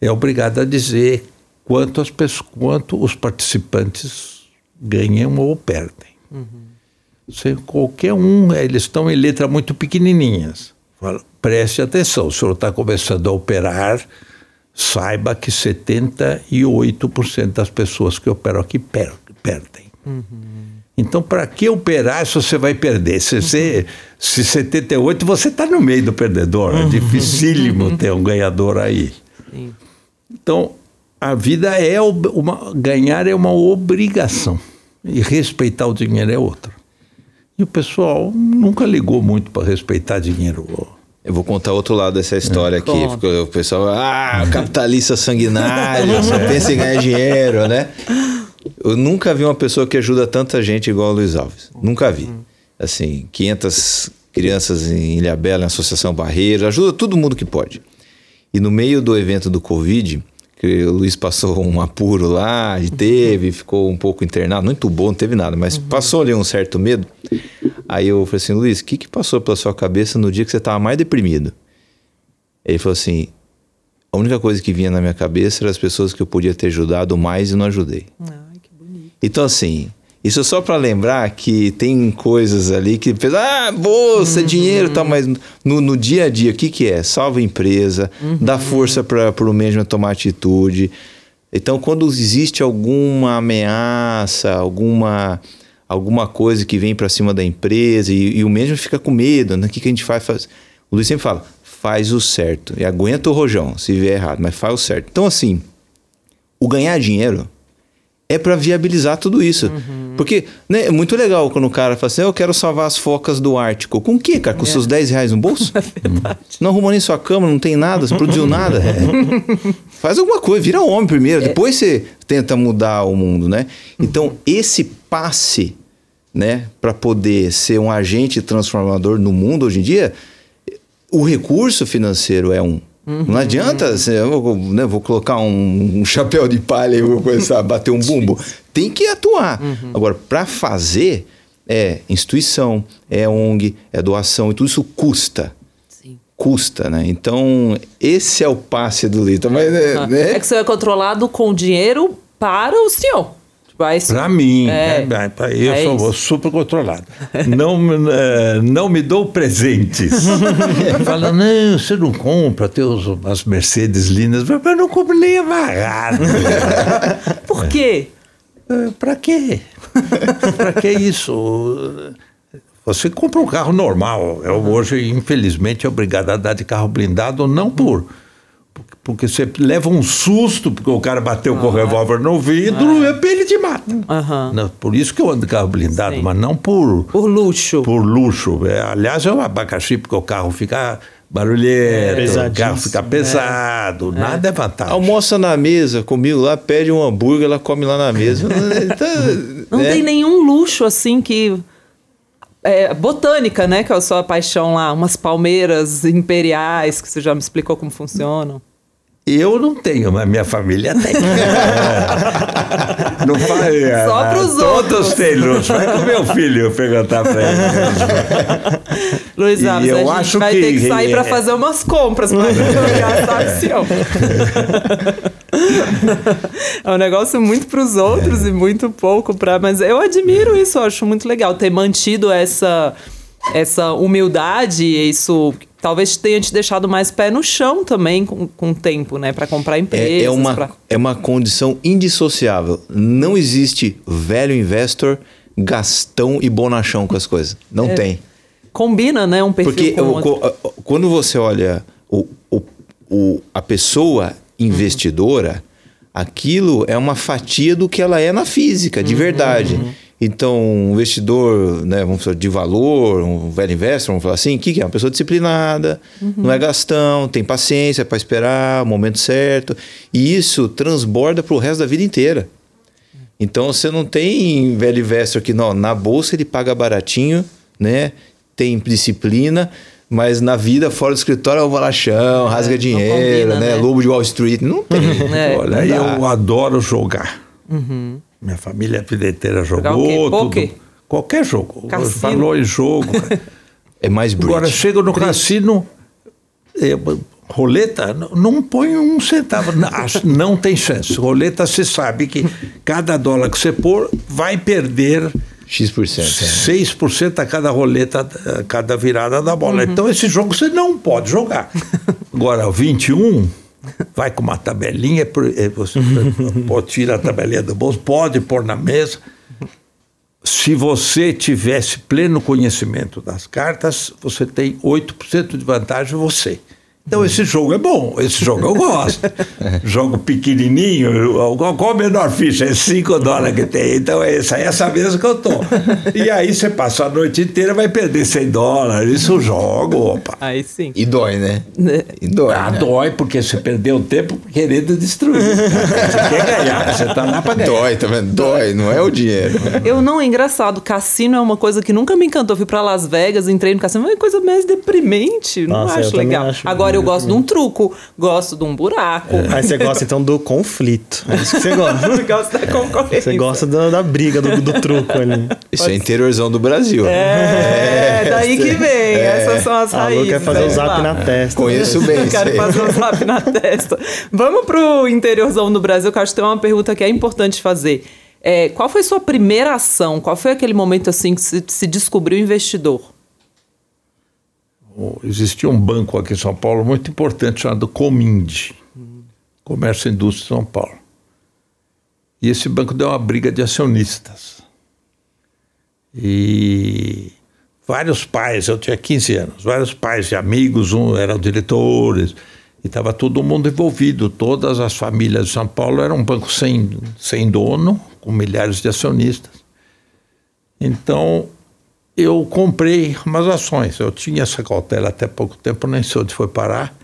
é obrigado a dizer quanto, as quanto os participantes ganham ou perdem. Você, qualquer um, eles estão em letra muito pequenininhas. Fala, preste atenção, o senhor está começando a operar, saiba que 78% das pessoas que operam aqui per perdem. Então, para que operar se você vai perder? Se, você, se 78, você está no meio do perdedor. É dificílimo ter um ganhador aí. Então, a vida é uma. Ganhar é uma obrigação. E respeitar o dinheiro é outra. E o pessoal nunca ligou muito para respeitar dinheiro. Eu vou contar outro lado dessa história aqui. Porque o pessoal, ah, capitalista sanguinário, só pensa em ganhar dinheiro, né? Eu nunca vi uma pessoa que ajuda tanta gente igual o Luiz Alves. Nunca vi. Assim, 500 crianças em Ilhabela, na Associação Barreira, ajuda todo mundo que pode. E no meio do evento do Covid, que o Luiz passou um apuro lá, e teve, ficou um pouco internado, não entubou, não teve nada, mas passou ali um certo medo. Aí eu falei assim, Luiz, o que, que passou pela sua cabeça no dia que você estava mais deprimido? Ele falou assim, a única coisa que vinha na minha cabeça eram as pessoas que eu podia ter ajudado mais e não ajudei. Ai, que bonito. Então, assim, isso é só para lembrar que tem coisas ali que pensa, ah, bolsa, dinheiro e tal, mas no, no dia a dia, o que, que é? Salva a empresa, dá força para o management tomar atitude. Então, quando existe alguma ameaça, alguma, alguma coisa que vem para cima da empresa e, e o mesmo fica com medo, né? o que, que a gente faz? faz? O Luiz sempre fala, faz o certo e aguenta o rojão se vier errado, mas faz o certo. Então, assim, o ganhar dinheiro é para viabilizar tudo isso. Porque né, é muito legal quando o cara fala assim: eu quero salvar as focas do Ártico. Com o quê, cara? Com seus 10 reais no bolso? Não arrumou nem sua cama, não tem nada, você produziu nada. Faz alguma coisa, vira homem primeiro, depois você tenta mudar o mundo, né? Então, esse passe, né, para poder ser um agente transformador no mundo hoje em dia, o recurso financeiro é um. Não adianta, assim, eu vou, né, vou colocar um, um chapéu de palha e vou começar a bater um bumbo. Tem que atuar. Agora, para fazer, é instituição, é ONG, é doação, e tudo isso custa. Custa, né? Então, esse é o passe do Lito. Mas, Ah, né? É que você é controlado com dinheiro para o senhor. Isso- Para mim, É. pra- eu É sou isso. super controlado. Não, me- eh, não me dou presentes. Fala, não, você não compra teus, as Mercedes lindas. Mas eu não compro nem amarrado. Por quê? Para quê? Para que isso? Você compra um carro normal. Eu hoje, infelizmente, é obrigado a dar de carro blindado, não por. Porque- você leva um susto porque o cara bateu com o revólver no vidro e ele te mata. Aham. Não, por isso que eu ando de carro blindado, Sim. mas não por, Por luxo. por luxo. É, aliás, é um abacaxi porque o carro fica barulhento, o Pesadíssimo. carro fica pesado, nada é vantagem. Almoça na mesa comigo lá, pede um hambúrguer, ela come lá na mesa. Então, Não né? tem nenhum luxo assim que. É, botânica, né? Que é a sua paixão lá. Umas palmeiras imperiais, que você já me explicou como funcionam. Eu não tenho, mas minha família tem. não faz. Só pros Todos outros. têm luxo. Vai com meu filho perguntar pra ele. Luiz E Alves, eu a gente acho vai que- ter que sair para é. fazer umas compras para gastar o senhor. É um negócio muito para os outros e muito pouco para. Mas eu admiro isso, eu acho muito legal ter mantido essa essa humildade. e Isso talvez tenha te deixado mais pé no chão também com, com o tempo, né, para comprar empresas. É, é, uma, pra- é uma condição indissociável. Não existe velho investor, gastão e bonachão com as coisas. Não É, tem. Combina, né, um perfil Porque co- quando você olha o, o, o- a pessoa investidora, aquilo é uma fatia do que ela é na física, de verdade. Então, um investidor, né, vamos falar de valor, um velho investor, vamos falar assim, o que, que é? Uma pessoa disciplinada, não é gastão, tem paciência para esperar o momento certo. E isso transborda para o resto da vida inteira. Então você não tem velho investor que não, na bolsa ele paga baratinho, né? Tem disciplina, mas na vida fora do escritório é o balachão, rasga dinheiro, combina, né? né? Lobo de Wall Street, não tem. É. Olha, Não eu adoro jogar. Minha família a vida inteira Jogar jogou. tudo. Qualquer jogo. Cassino? Falou em jogo. É mais bridge. Agora chego no cassino, é, roleta, n- não põe um centavo. N- acho- Não tem chance. Roleta, você sabe que cada dólar que você pôr vai perder X%. é. 6% a cada roleta, a cada virada da bola. Então esse jogo você não pode jogar. Agora, o 21 vai com uma tabelinha, eh, você pode tirar a tabelinha do bolso, pode pôr na mesa. Se você tivesse pleno conhecimento das cartas, você tem 8% de vantagem você. Então esse jogo é bom, esse jogo eu gosto. jogo pequenininho, qual a menor ficha? É 5 dólares que tem, então é essa, é essa mesmo que eu tô. E aí você passa a noite inteira, vai perder 100 dólares, isso eu jogo, opa. Aí sim. E dói, né? Né? E dói. Ah, né? dói, porque você perdeu tempo querendo destruir. Você quer ganhar, você tá lá pra ganhar. Dói, tá vendo? Dói, não é o dinheiro. Eu não, é engraçado. Cassino é uma coisa que nunca me encantou. Fui pra Las Vegas, entrei no cassino, é uma coisa mais deprimente. Não Nossa, eu acho legal. acho Agora eu gosto de um truco, gosto de um buraco. Aí você gosta então do conflito. É isso que você gosta. Eu gosto da concorrência. Você gosta da, da briga, do, do truco ali. Isso é interiorzão do Brasil. É, daí que vem. Essas são as raízes. quer fazer o zap lá. na testa. Conheço bem isso Quero fazer um zap na testa. Vamos pro interiorzão do Brasil, que eu acho que tem uma pergunta que é importante fazer. É, qual foi sua primeira ação? Qual foi aquele momento assim que se, se descobriu investidor? Existia um banco aqui em São Paulo muito importante chamado Comind, Comércio e Indústria de São Paulo. E esse banco deu uma briga de acionistas. E vários pais, eu tinha 15 anos, vários pais e amigos, um eram diretores, e estava todo mundo envolvido. Todas as famílias de São Paulo eram um banco sem, sem dono, com milhares de acionistas. Então, eu comprei umas ações. Eu tinha essa cautela até pouco tempo, nem sei onde foi parar.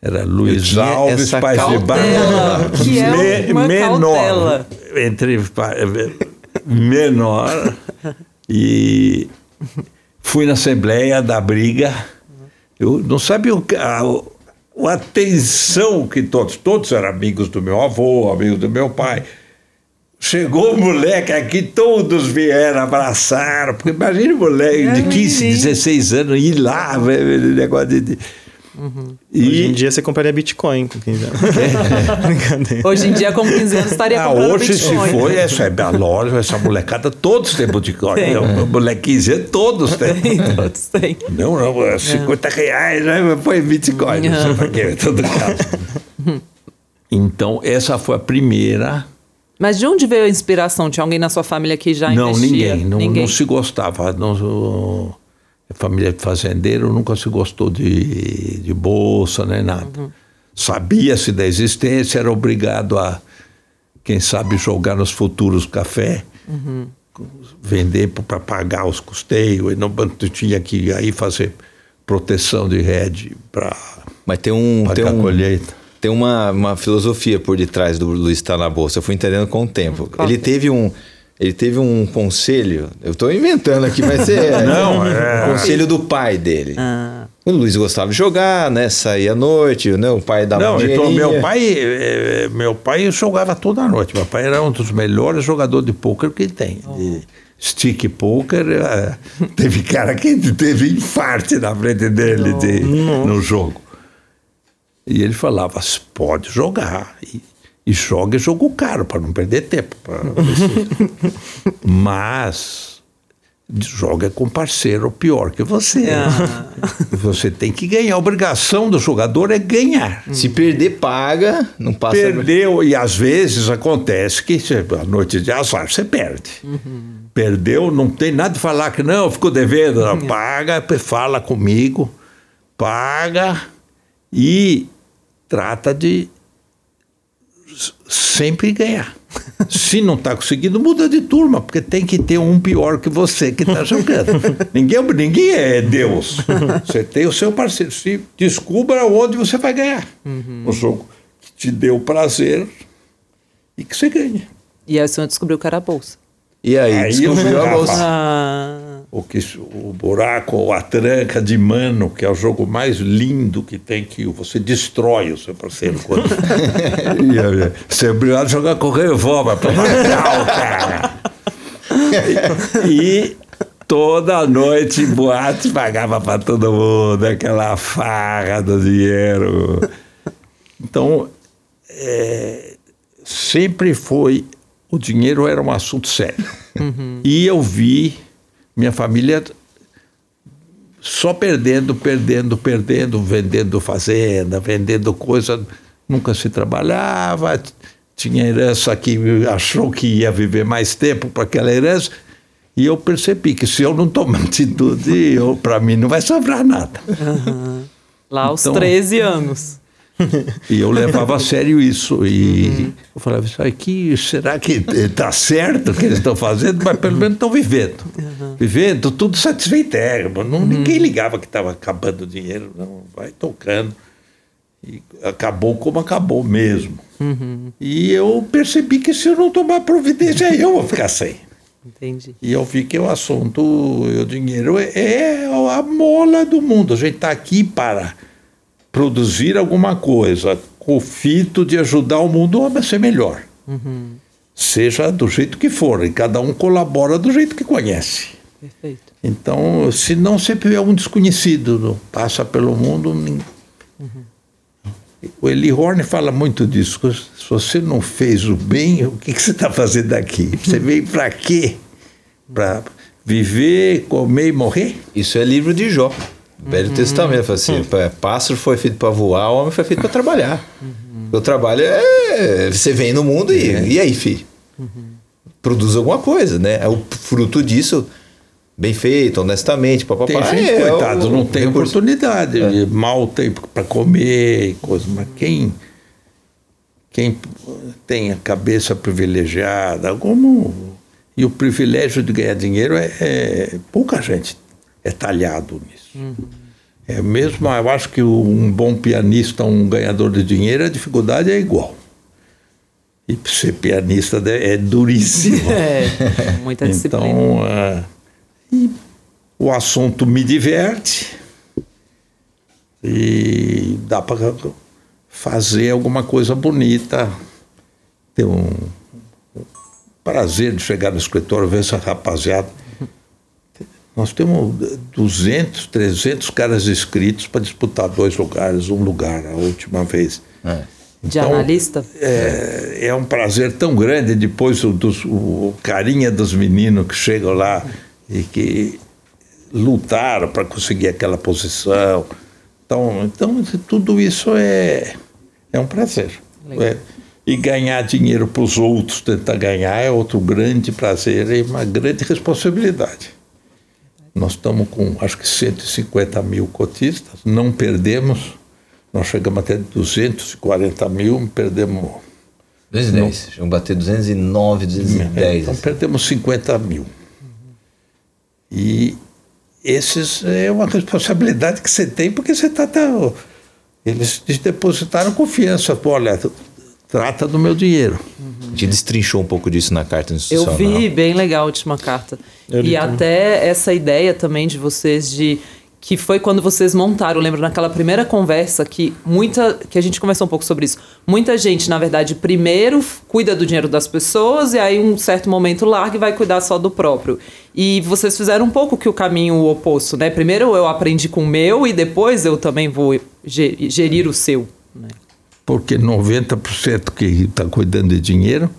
Era Luiz Alves, Paz de Barro. que é uma menor. cautela. Entre menor. E fui na Assembleia da Briga. Eu não sabia o, a, a atenção que todos, todos eram amigos do meu avô, amigos do meu pai. Chegou o moleque aqui, todos vieram abraçar, porque imagina o moleque de 15, 16 anos ir lá, velho, negócio de. Uhum. E... Hoje em dia você compraria Bitcoin com 15 anos. É. hoje em dia, com 15 anos, estaria ah, comprando hoje, Bitcoin. se for, essa é a loja, essa molecada, todos têm Bitcoin. Tem. O moleque 15 anos, todos têm. Tem, todos têm. Não, não, 50 é. reais, né? Põe Bitcoin, não sei pra quê, todo caso. Então, essa foi a primeira mas de onde veio a inspiração? Tinha alguém na sua família que já não, investia? Ninguém, não, ninguém. Não se gostava. Não, a família de fazendeiro nunca se gostou de, de bolsa nem nada. Uhum. Sabia-se da existência, era obrigado a, quem sabe, jogar nos futuros café, uhum. vender para pagar os custeios, e não tinha que aí fazer proteção de rede para Mas tem um, tem um, colheita tem uma, uma filosofia por detrás do Luiz estar na bolsa. Eu fui entendendo com o tempo. Qual ele teve um ele teve um conselho. Eu estou inventando aqui, mas é. Não, é. Conselho do pai dele. Ah. O Luiz gostava de jogar, né? Saía à noite, né? O pai dava Não, então meu pai, eh, meu pai jogava toda a noite. Meu pai era um dos melhores jogadores de pôquer que tem. Oh. De stick poker, teve cara que teve infarte na frente dele de, no jogo. E ele falava: pode jogar. E, e joga jogo caro, para não perder tempo. Mas joga com parceiro pior que você. Ah. Você tem que ganhar. A obrigação do jogador é ganhar. Se perder, paga, não passa. Perdeu, e às vezes acontece que a noite de azar você perde. Uhum. Perdeu, não tem nada de falar que não, ficou devendo. Não, paga, fala comigo, paga e trata de sempre ganhar. Se não está conseguindo, muda de turma, porque tem que ter um pior que você que está jogando. ninguém, ninguém é Deus. Você tem o seu parceiro. Se descubra onde você vai ganhar. Uhum. O jogo que te deu prazer e que você ganha. E aí o senhor descobriu que era a bolsa. E aí, aí descobriu a bolsa. Ah o, que, o buraco ou a tranca de mano, que é o jogo mais lindo que tem, que você destrói o seu parceiro. Quando... você é obrigado a jogar com revólver para matar o cara. E, e toda noite boate pagava para todo mundo, aquela farra do dinheiro. Então, é, sempre foi. O dinheiro era um assunto sério. Uhum. E eu vi minha família só perdendo, perdendo, perdendo, vendendo fazenda, vendendo coisa, nunca se trabalhava, tinha herança que achou que ia viver mais tempo para aquela herança, e eu percebi que se eu não tomar atitude, para mim não vai sobrar nada. Uhum. Lá aos então, 13 anos. E eu levava a sério isso. E uhum. eu falava, isso aqui, será que está certo o que eles estão fazendo? Mas pelo menos estão vivendo. Uhum. Vivendo, tudo satisfeito. Não, uhum. Ninguém ligava que estava acabando o dinheiro, não. Vai tocando. E acabou como acabou mesmo. Uhum. E eu percebi que se eu não tomar providência, eu vou ficar sem. Entendi. E eu vi que o assunto, o dinheiro é, é a mola do mundo. A gente está aqui para produzir alguma coisa com o fito de ajudar o mundo a ser melhor. Uhum. Seja do jeito que for, e cada um colabora do jeito que conhece. Perfeito. Então, se não sempre é um desconhecido, passa pelo mundo. Uhum. O Eli Horn fala muito disso. Se você não fez o bem, o que, que você está fazendo aqui? Você veio para quê? Para viver, comer e morrer? Isso é livro de Jó. Velho uhum. Testamento, fala assim, uhum. pássaro foi feito para voar, o homem foi feito para trabalhar. Uhum. O trabalho é. Você vem no mundo e, é. e aí, filho? Uhum. Produz alguma coisa, né? É o fruto disso, bem feito, honestamente, papapá. Tem gente, é, coitado, é o, não tem recurso. oportunidade, é. mal tempo para comer, coisa, mas quem. Quem tem a cabeça privilegiada, como. E o privilégio de ganhar dinheiro é, é pouca gente é talhado nisso. Uhum. É mesmo, eu acho que um bom pianista, um ganhador de dinheiro, a dificuldade é igual. E ser pianista é duríssimo. É, muita disciplina. Então, uh, o assunto me diverte E dá para fazer alguma coisa bonita, ter um prazer de chegar no escritório, ver essa rapaziada. Nós temos 200, 300 caras inscritos para disputar dois lugares, um lugar a última vez. É. De então, analista? É, é um prazer tão grande depois o, dos, o carinha dos meninos que chegam lá e que lutaram para conseguir aquela posição. Então, então tudo isso é, é um prazer. É, e ganhar dinheiro para os outros, tentar ganhar, é outro grande prazer e uma grande responsabilidade. Nós estamos com acho que 150 mil cotistas, não perdemos nós chegamos até 240 mil, perdemos. 210. Chegamos a bater 209, 210. Então perdemos 50 mil. E esses é uma responsabilidade que você tem, porque você está. Tá, eles depositaram confiança. Olha, trata do meu dinheiro. A gente destrinchou um pouco disso na carta institucional. Eu vi, bem legal a última carta. Eu e até essa ideia também de vocês de que foi quando vocês montaram, lembro naquela primeira conversa que muita que a gente conversou um pouco sobre isso. Muita gente, na verdade, primeiro cuida do dinheiro das pessoas e aí um certo momento larga e vai cuidar só do próprio. E vocês fizeram um pouco que o caminho oposto, né? Primeiro eu aprendi com o meu e depois eu também vou gerir o seu, né? Porque 90% que está cuidando de dinheiro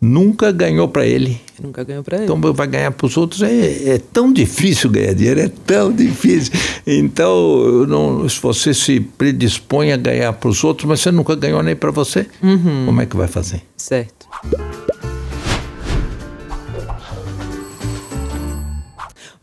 nunca ganhou para ele. Nunca ganhou para ele. Então vai ganhar para os outros. É, é, tão difícil ganhar dinheiro, é tão difícil. Então, não, se você se predispõe a ganhar para os outros, mas você nunca ganhou nem para você, uhum. como é que vai fazer? Certo.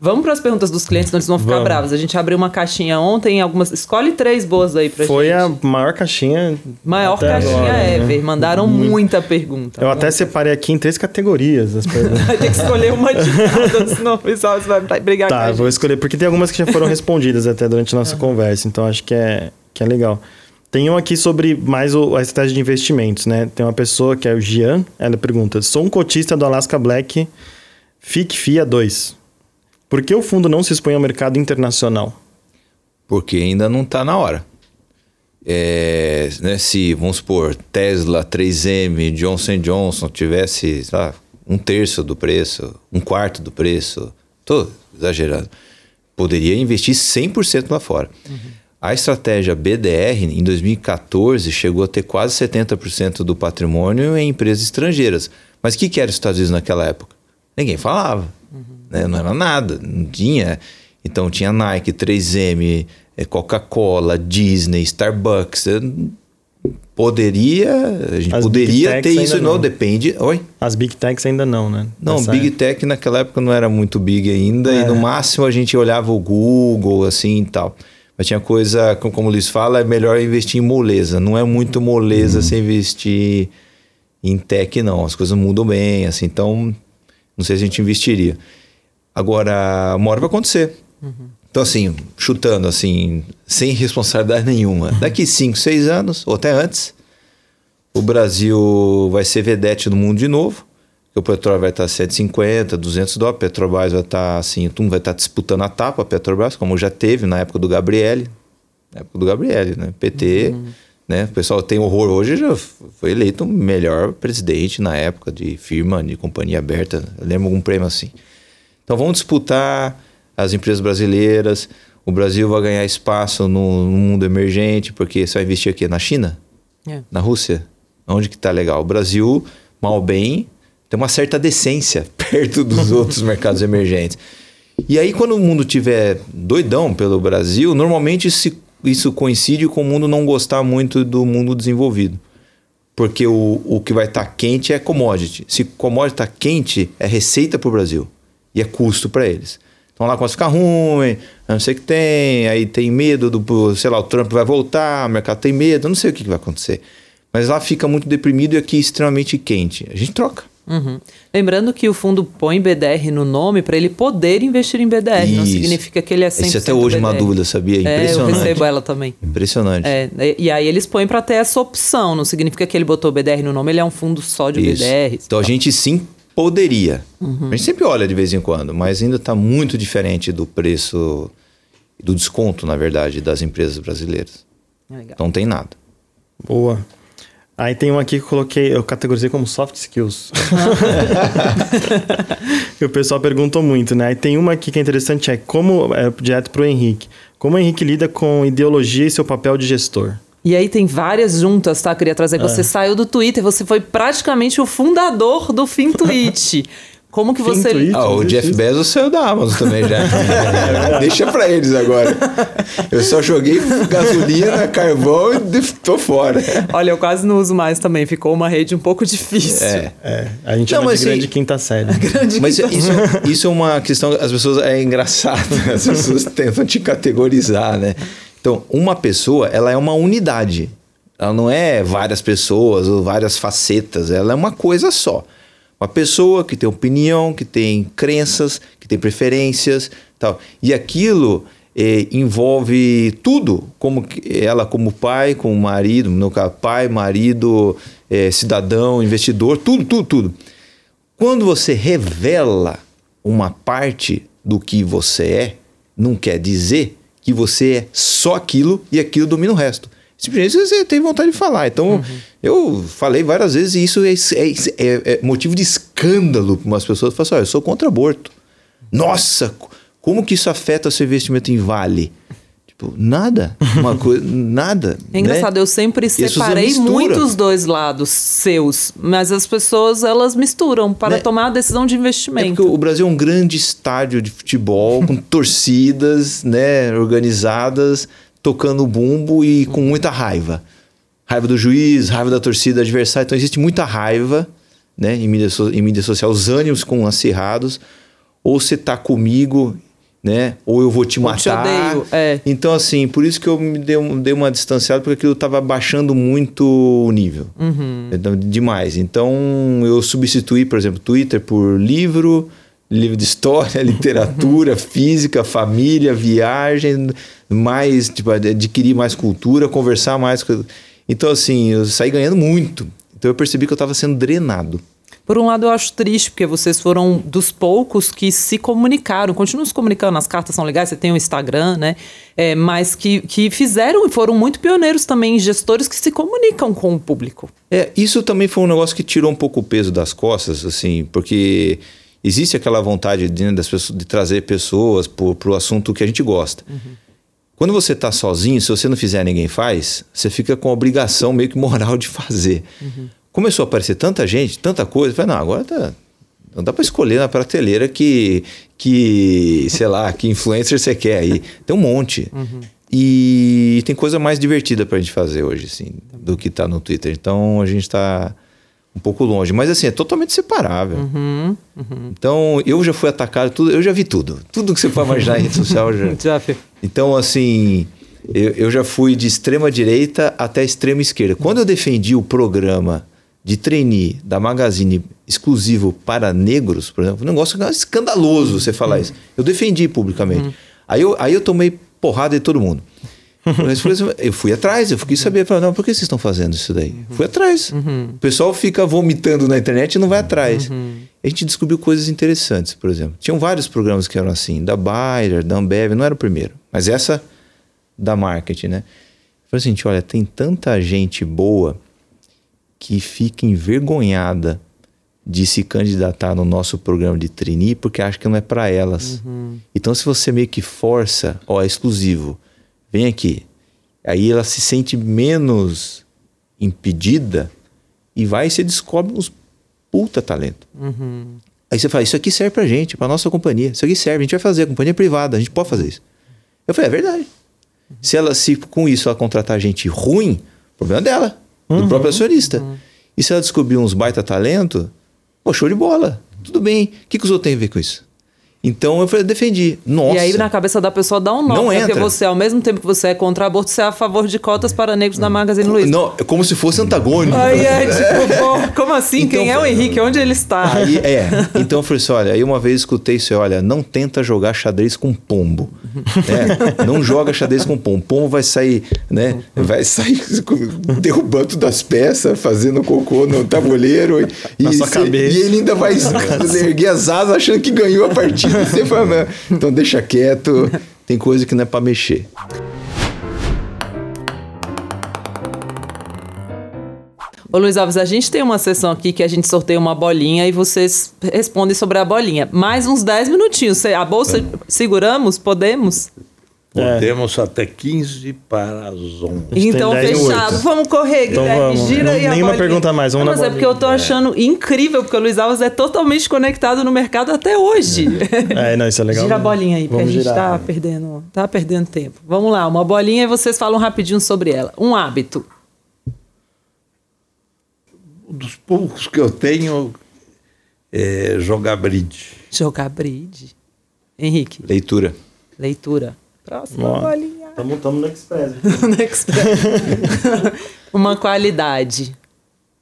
Vamos para as perguntas dos clientes, senão eles vão ficar Vamos. bravos. A gente abriu uma caixinha ontem, algumas. Escolhe três boas aí pra Foi gente. Foi a maior caixinha. Maior caixinha agora, né? ever. Né? Mandaram Muito. muita pergunta. Eu até separei aqui em três categorias as perguntas. vai ter que escolher uma de cada, senão o pessoal vai brigar tá, com gente. vou escolher, porque tem algumas que já foram respondidas até durante a nossa uhum. conversa, então acho que é, que é legal. Tem um aqui sobre mais o, a estratégia de investimentos, né? Tem uma pessoa que é o Gian, ela pergunta: sou um cotista do Alaska Black FIC FIA 2. Por que o fundo não se expõe ao mercado internacional? Porque ainda não está na hora. É, né, se, vamos supor, Tesla, 3M, Johnson Johnson tivesse sabe, um terço do preço, um quarto do preço, tô exagerando, poderia investir 100% lá fora. Uhum. A estratégia BDR, em 2014, chegou a ter quase 70% do patrimônio em empresas estrangeiras. Mas o que, que era os Estados Unidos naquela época? Ninguém falava. Né? Não era nada, não tinha. Então tinha Nike, 3M, é, Coca-Cola, Disney, Starbucks. Poderia, a gente As poderia ter isso, não, não, depende. Oi? As Big Techs ainda não, né? Não, Nessa Big época. Tech naquela época não era muito big ainda, é. e no máximo a gente olhava o Google, assim e tal. Mas tinha coisa, como o Luiz fala, é melhor investir em moleza. Não é muito moleza uhum. você investir em tech, não. As coisas mudam bem, assim, então não sei se a gente investiria. Agora, uma hora vai acontecer. Uhum. Então, assim, chutando, assim, sem responsabilidade nenhuma. Uhum. Daqui 5, 6 anos, ou até antes, o Brasil vai ser vedete no mundo de novo. O petróleo vai estar 150, 200 dólares. Petrobras vai estar, assim, mundo vai estar disputando a tapa, a Petrobras, como já teve na época do Gabriele. Na época do Gabriele, né? PT, uhum. né? O pessoal tem horror hoje, já foi eleito o melhor presidente na época de firma, de companhia aberta. Eu lembro algum prêmio assim. Então vamos disputar as empresas brasileiras. O Brasil vai ganhar espaço no, no mundo emergente, porque você vai investir aqui na China? É. Na Rússia? Onde que tá legal? O Brasil, mal bem, tem uma certa decência perto dos outros mercados emergentes. E aí, quando o mundo tiver doidão pelo Brasil, normalmente isso, isso coincide com o mundo não gostar muito do mundo desenvolvido. Porque o, o que vai estar tá quente é commodity. Se commodity está quente, é receita para o Brasil e é custo para eles. Então lá começa a ficar ruim, não sei o que tem, aí tem medo do, sei lá, o Trump vai voltar, o mercado tem medo, não sei o que, que vai acontecer. Mas lá fica muito deprimido e aqui extremamente quente. A gente troca. Uhum. Lembrando que o fundo põe BDR no nome para ele poder investir em BDR. Isso. Não significa que ele é 100% Isso até hoje é uma dúvida, sabia? Impressionante. É, eu recebo ela também. Impressionante. É, e aí eles põem para ter essa opção. Não significa que ele botou BDR no nome, ele é um fundo só de Isso. BDR. Então a gente sim Poderia. Uhum. A gente sempre olha de vez em quando, mas ainda está muito diferente do preço do desconto, na verdade, das empresas brasileiras. Legal. Não tem nada. Boa. Aí tem um aqui que eu coloquei, eu categorizei como soft skills. que o pessoal perguntou muito, né? Aí tem uma aqui que é interessante, é como, é direto pro Henrique. Como o Henrique lida com ideologia e seu papel de gestor? E aí tem várias juntas, tá? Queria trazer você saiu do Twitter, você foi praticamente o fundador do FinTwitch. Como que você... Fintuit? Ah, o Jeff isso? Bezos saiu da Amazon também já. Deixa pra eles agora. Eu só joguei gasolina, carvão e tô fora. Olha, eu quase não uso mais também, ficou uma rede um pouco difícil. É. É, a gente Não, chama de grande assim- quinta série. Mas isso, isso é uma questão, as pessoas é engraçado, as pessoas tentam te categorizar, né? Então, uma pessoa, ela é uma unidade. Ela não é várias pessoas ou várias facetas, ela é uma coisa só. Uma pessoa que tem opinião, que tem crenças, que tem preferências, tal. E aquilo eh, envolve tudo, como ela como pai, como marido, no caso, pai, marido, eh, cidadão, investidor, tudo, tudo, tudo. Quando você revela uma parte do que você é, não quer dizer que você é só aquilo e aquilo domina o resto. Simplesmente você tem vontade de falar. Então, eu falei várias vezes e isso é, é- é- é motivo de escândalo para umas pessoas. Falam assim, "Olha, eu sou contra aborto. Nossa, como que isso afeta seu investimento em Vale? Tipo, nada. Uma coisa, nada. É engraçado, né? eu sempre separei misturam. muito os dois lados seus, mas as pessoas elas misturam para Né? tomar a decisão de É investimento. porque o Brasil é um grande estádio de futebol, com torcidas, né, organizadas, tocando bumbo e com muita raiva. Raiva do juiz, raiva da torcida adversária. Então existe muita raiva, né, em mídia, so- em mídia social, os ânimos com acirrados. Ou você tá comigo, né, ou eu vou te Ou te matar. odeio, é. Então assim, por isso que eu me dei, um- dei uma distanciada, porque aquilo tava baixando muito o nível. Então, demais. Então, eu substituí, por exemplo, Twitter por livro, livro de história, literatura, física, família, viagem, mais, tipo, adquirir mais cultura, conversar mais. Então, assim, eu saí ganhando muito. Então, eu percebi que eu estava sendo drenado. Por um lado, eu acho triste, porque vocês foram dos poucos que se comunicaram, continuam se comunicando, as cartas são legais, você tem o Instagram, né? É, mas que, que fizeram e foram muito pioneiros também, gestores que se comunicam com o público. É, isso também foi um negócio que tirou um pouco o peso das costas, assim, porque existe aquela vontade de, né, das pessoas, de trazer pessoas para o assunto que a gente gosta. Quando você está sozinho, se você não fizer, ninguém faz, você fica com a obrigação meio que moral de fazer. Começou a aparecer tanta gente, tanta coisa, eu falei, não, agora tá. Não dá para escolher na prateleira que, que, sei lá, que influencer você quer aí. Tem um monte. E tem coisa mais divertida pra gente fazer hoje, assim, do que tá no Twitter. Então a gente tá um pouco longe. Mas assim, é totalmente separável. Então eu já fui atacado, tudo, eu já vi tudo. Tudo que você pode imaginar em rede social. Já, Então, assim, eu, eu já fui de extrema direita até extrema esquerda. Quando eu defendi o programa de trainee da Magazine exclusivo para negros, por exemplo, um negócio escandaloso você falar isso. Eu defendi publicamente. Aí, eu, aí eu tomei porrada de todo mundo. Exemplo, eu fui atrás, eu fiquei saber, falei, não, por que vocês estão fazendo isso daí? Fui atrás. O pessoal fica vomitando na internet e não vai atrás. A gente descobriu coisas interessantes, por exemplo. Tinham vários programas que eram assim, da Bayer, da Ambev, não era o primeiro. Mas essa da marketing, né? Eu falei assim, olha, tem tanta gente boa que fica envergonhada de se candidatar no nosso programa de trainee porque acha que não é para elas. Então, se você meio que força, ó, é exclusivo, vem aqui. Aí ela se sente menos impedida e vai e você descobre uns puta talento. Aí você fala, isso aqui serve pra gente, pra nossa companhia. Isso aqui serve, a gente vai fazer, a companhia é privada, a gente pode fazer isso. Eu falei, é verdade. Se ela, se com isso ela contratar gente ruim, problema dela, do próprio acionista. E se ela descobrir uns baita talento, pô, show de bola. Tudo bem. O que, que os outros têm a ver com isso? Então eu falei, defendi. Nossa. E aí na cabeça da pessoa dá um nó, Não porque entra. você, ao mesmo tempo que você é contra aborto, você é a favor de cotas para negros na Magazine Luiza. Não, é como se fosse antagônico. Aí é tipo, pô, como assim? Então, Quem é o Henrique? Onde ele está? Aí, é, então eu falei assim: olha, aí uma vez escutei isso, olha, não tenta jogar xadrez com pombo. né? Não joga xadrez com pombo. Pombo vai sair, né? Vai sair derrubando todas as peças, fazendo cocô no tabuleiro. E, Na sua cê- cabeça. e ele ainda vai erguer as asas achando que ganhou a partida. Você fala, "Não, então deixa quieto. tem coisa que não é para mexer. Ô Luiz Alves, a gente tem uma sessão aqui que a gente sorteia uma bolinha e vocês respondem sobre a bolinha. Mais uns 10 minutinhos. A bolsa seguramos? Podemos? Podemos até 15 para as 11. Então, tem 10 e fechado. Vamos correr, Então Guilherme. vamos. Gira Não- aí a nenhuma pergunta mais, vamos Não, na mas é porque eu tô achando incrível, porque o Luiz Alves é totalmente conectado no mercado até hoje. É, não, isso é legal. Gira a bolinha aí, porque a Vamos gente girar. tá perdendo, tá perdendo tempo. Vamos lá, uma bolinha e vocês falam rapidinho sobre ela. Um hábito. Um dos poucos que eu tenho é jogar bridge. Jogar bridge. Henrique, Leitura. leitura. Próxima Ó. bolinha. Tamo, tamo no Express. Next. uma qualidade.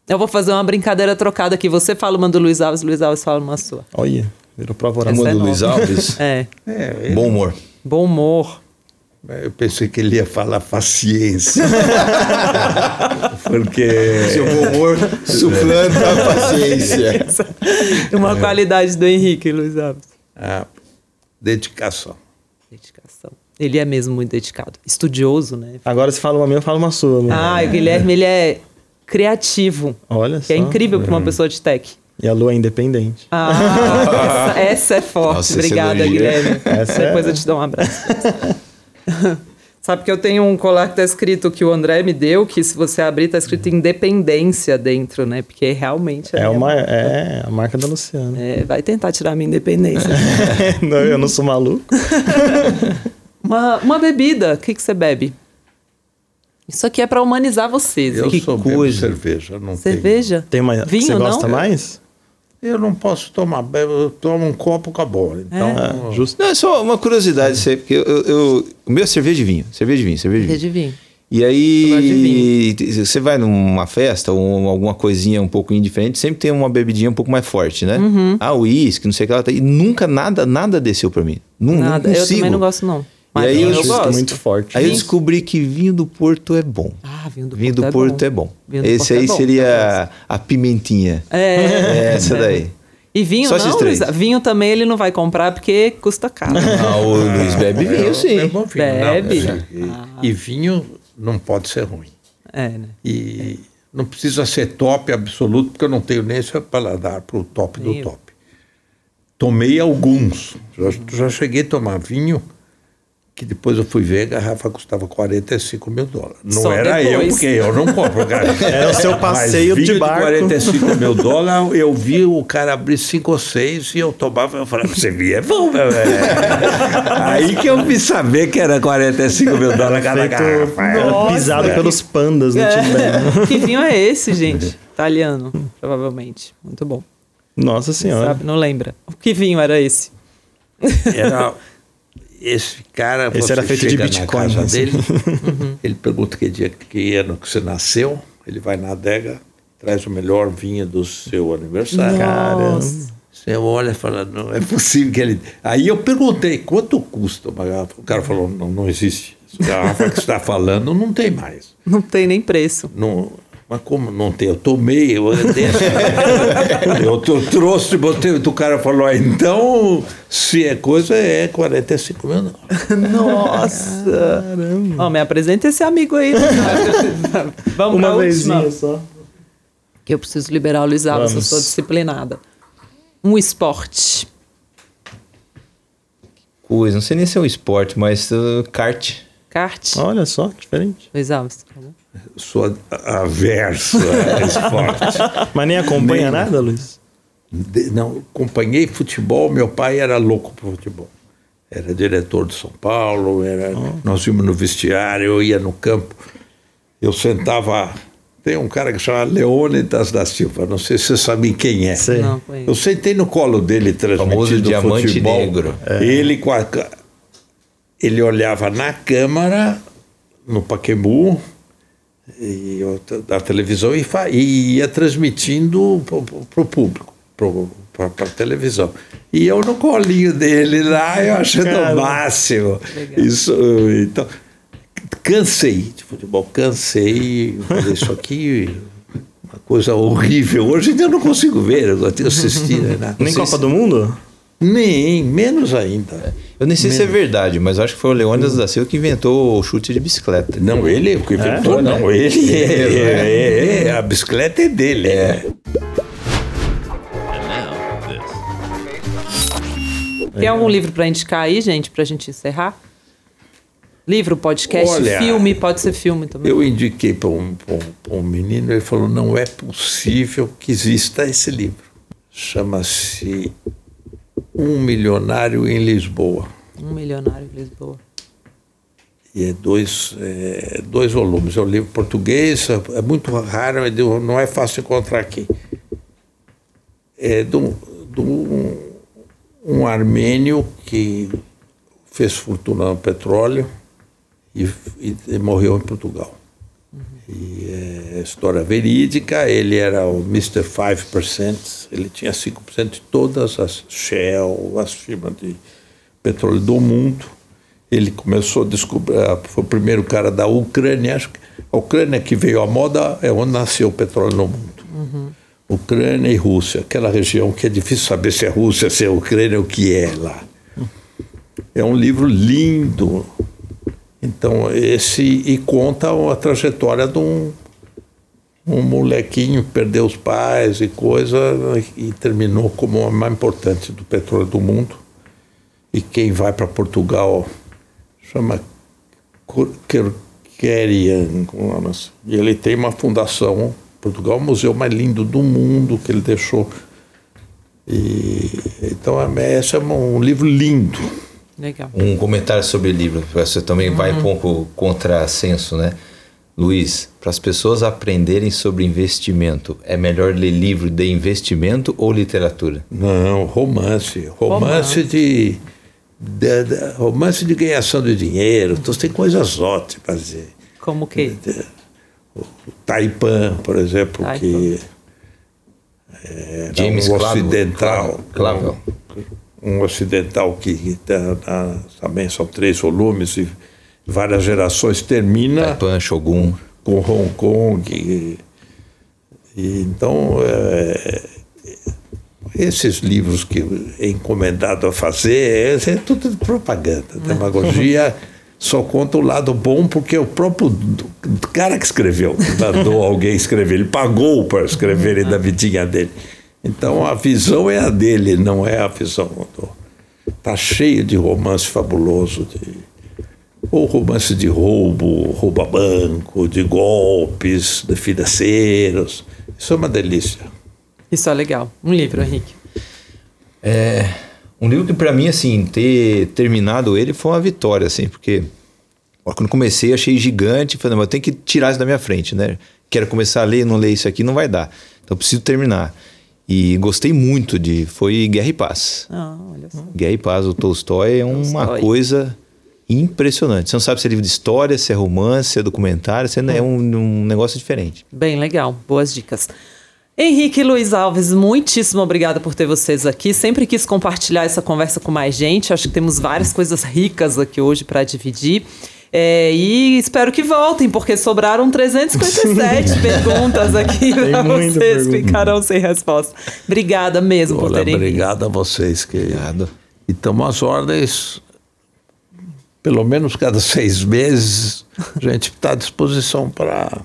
Eu vou fazer uma brincadeira trocada aqui. Você fala uma do Luiz Alves, Luiz Alves fala uma sua. Olha, virou prova oral. Uma é do nova. Luiz Alves. É. É, Bom humor. Bom humor. eu pensei que ele ia falar paciência. Porque Seu bom humor suplanta a paciência. Uma qualidade do Henrique, Luiz Alves. a dedicação. Dedicação. Ele é mesmo muito dedicado. Estudioso, né? Agora se fala uma minha, eu falo uma sua. né? Ah, o Guilherme, ele é criativo. Olha Que só. é incrível para uma pessoa de tech. E a lua é independente. Ah, essa, essa é forte. Nossa, Obrigada. Guilherme. Essa Depois é- eu te dou um abraço. Sabe que eu tenho um colar que tá escrito que o André me deu, que se você abrir tá escrito independência dentro, né? Porque realmente É, minha uma, marca. é a marca da Luciana. É, vai tentar tirar a minha independência. Não, eu não sou maluco. Uma, uma bebida, o que, que você bebe? Isso aqui é para humanizar vocês. Eu sou bebo coisa. cerveja. Não tenho- Cerveja? Tem uma Vinho, você não? gosta mais? Eu não posso tomar, eu tomo um copo acabou. Então, Ah, justo. Não, é só uma curiosidade, aí, porque eu, eu, eu- o meu é cerveja de vinho, cerveja de vinho, cerveja de vinho. Cerveja de vinho. E Eu aí, você vai numa festa ou alguma coisinha um pouco indiferente, sempre tem uma bebidinha um pouco mais forte, né? Uhum. Ah, uísque, não sei o que lá. E nunca nada, nada desceu pra mim. Não, Nada. não Eu consigo. também não gosto, não. Mas aí vinho eu eu gosto. muito forte. Aí eu descobri que vinho do Porto é bom. Ah, vinho do vinho Porto do é Porto bom. é bom. Vinho do Esse Porto é aí bom, seria a pimentinha. É. É essa daí. E vinho Só não. Luiz? Vinho também ele não vai comprar porque custa caro. Ah, o Luiz bebe vinho, sim. É bom vinho. Bebe. Não, e, e vinho não pode ser ruim. é, né? E não precisa ser top absoluto, porque eu não tenho nem esse paladar para o top do top. Tomei alguns. Já, já cheguei a tomar vinho, que depois eu fui ver, a garrafa custava 45 mil dólares. Não Só era eu, depois. porque eu não compro garrafa. Era o seu passeio Mas de barco. 45 mil dólares, eu vi o cara abrir 5 ou 6 e eu tomava, eu falava, você via, é bom, meu velho. Aí que eu vi saber que era 45 mil dólares cada garrafa. Nossa. pisado pelos pandas no Tibete. É. que vinho é esse, gente? Italiano, provavelmente. Muito bom. Nossa senhora. Sabe? Não lembra. Que vinho era esse? Era esse cara, Esse você era feito de chega Bitcoin, na casa né? dele, ele pergunta que dia, que ano que você nasceu, ele vai na adega, traz o melhor vinho do seu aniversário. Nossa. Você olha e fala, não é possível que ele... Aí eu perguntei, quanto custa uma garrafa? O cara falou, não, não existe. Essa garrafa que você está falando não tem mais. Não tem nem preço. Não, mas como não tem? Eu tomei, eu, deixa. eu, eu trouxe, botei, o cara falou, ah, então, se é coisa, é 45 mil. Não. Nossa! Ó, me apresenta esse amigo aí. Vamos pra Uma vezinha só. Que eu preciso liberar o Luiz Alves, eu Vamos. sou disciplinada. Um esporte. Coisa, não sei nem se é um esporte, mas uh, kart. Kart. Olha só, que diferente. Luiz Alves. tá bom? Sou averso a esporte. Mas nem acompanha Nem- nada, Luiz? De- não, acompanhei futebol, meu pai era louco por futebol. Era diretor de São Paulo, era, nós íamos no vestiário, eu ia no campo, eu sentava. Tem um cara que chama Leônidas da Silva, não sei se você sabe quem é. Sei. Não, conheço. Eu sentei no colo dele transmitindo diamante futebol. negro. Ele com a ele olhava na câmara no Paquembu e da televisão e, e ia transmitindo para o público, para a televisão. E eu no colinho dele lá, eu achando Cara. o máximo. Legal. Isso, então, cansei de futebol, cansei. Falei, Isso aqui uma coisa horrível. Hoje em dia eu não consigo ver, eu tenho que assistir. Né? Nem Copa do Mundo? Nem, menos ainda. Eu nem sei se é verdade, mas acho que foi o Leônidas da Silva que inventou o chute de bicicleta. Não, ele, o que inventou, não. Ele, é, é, é, é, a bicicleta é dele. É. Tem algum livro para indicar aí, gente, para a gente encerrar? Livro, podcast, Olha, filme, pode ser filme também. Eu indiquei para um, um, um menino, ele falou: não é possível que exista esse livro. Chama-se Um Milionário em Lisboa. Um Milionário em Lisboa. E é dois, é, dois volumes. É um livro português, é muito raro, não é fácil encontrar aqui. É de um, de um, um armênio que fez fortuna no petróleo e, e, e morreu em Portugal. E é história verídica, ele era o Mr. 5%, ele tinha 5% de todas as Shell, as firmas de petróleo do mundo. Ele começou a descobrir, foi o primeiro cara da Ucrânia, acho que a Ucrânia que veio à moda é onde nasceu o petróleo no mundo. Uhum. Ucrânia e Rússia, aquela região que é difícil saber se é Rússia, se é Ucrânia, o que é lá. É um livro lindo, então, esse. E conta a trajetória de um, um molequinho que perdeu os pais e coisa, e terminou como o mais importante do petróleo do mundo. E quem vai para Portugal chama Kerkerian, e ele tem uma fundação. Portugal é o museu mais lindo do mundo que ele deixou. E, então, esse é um livro lindo. Legal. Um comentário sobre o livro, você também uhum. vai um pouco contra senso, né? Luiz, para as pessoas aprenderem sobre investimento, é melhor ler livro de investimento ou literatura? Não, romance. Romance, romance. De, de, de, romance de ganhação de dinheiro. Então tem coisas ótimas. Como que? O Taipan, por exemplo, Taipan. que é, James um ocidental. Clavel um ocidental que tá, também são três volumes e várias gerações termina Taipan, Shogun. com Hong Kong e, e então é, esses livros que é encomendado a fazer é, é tudo propaganda demagogia só conta o lado bom porque o próprio cara que escreveu mandou alguém escrever ele pagou para escrever ele da vidinha dele então a visão é a dele, não é a visão do. Está cheio de romance fabuloso, de, ou romance de roubo, rouba banco, de golpes, de financeiros. Isso é uma delícia. Isso é legal. Um livro, Henrique. É, um livro que para mim, assim, ter terminado ele foi uma vitória, assim, porque quando comecei achei gigante, falei, mas eu tenho que tirar isso da minha frente, né? Quero começar a ler, não ler isso aqui, não vai dar. Então preciso terminar. E gostei muito de. Foi Guerra e Paz. Ah, olha só. Guerra e Paz, o Tolstói é uma Tolstói. coisa impressionante. Você não sabe se é livro de história, se é romance, se é documentário, se é, é um, um negócio diferente. Bem legal, boas dicas. Henrique e Luiz Alves, muitíssimo obrigada por ter vocês aqui. Sempre quis compartilhar essa conversa com mais gente. Acho que temos várias coisas ricas aqui hoje para dividir. É, e espero que voltem, porque sobraram 357 perguntas aqui para vocês, pergunta. ficarão sem resposta. Obrigada mesmo Olha, por terem Obrigado a vocês. Que... Obrigado. E estamos às ordens, pelo menos cada seis meses, a gente está à disposição para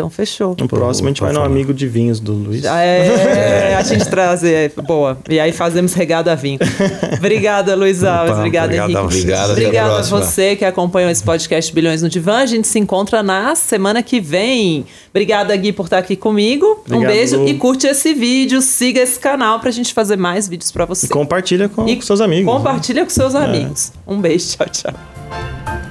então, fechou. No próximo a gente vai no amigo de vinhos do Luiz. É, a gente trazer. Boa. E aí fazemos regada a vinho. Obrigada, Luiz Alves. Obrigada, obrigado, Henrique. Obrigado, Obrigada a, você que acompanhou esse podcast Bilhões no Divã. A gente se encontra na semana que vem. Obrigada, Gui, por estar aqui comigo. Obrigado, um beijo Lu. e curte esse vídeo. Siga esse canal pra gente fazer mais vídeos para você. E compartilha com, e com seus amigos. Compartilha né? com seus é. amigos. Um beijo. Tchau, tchau.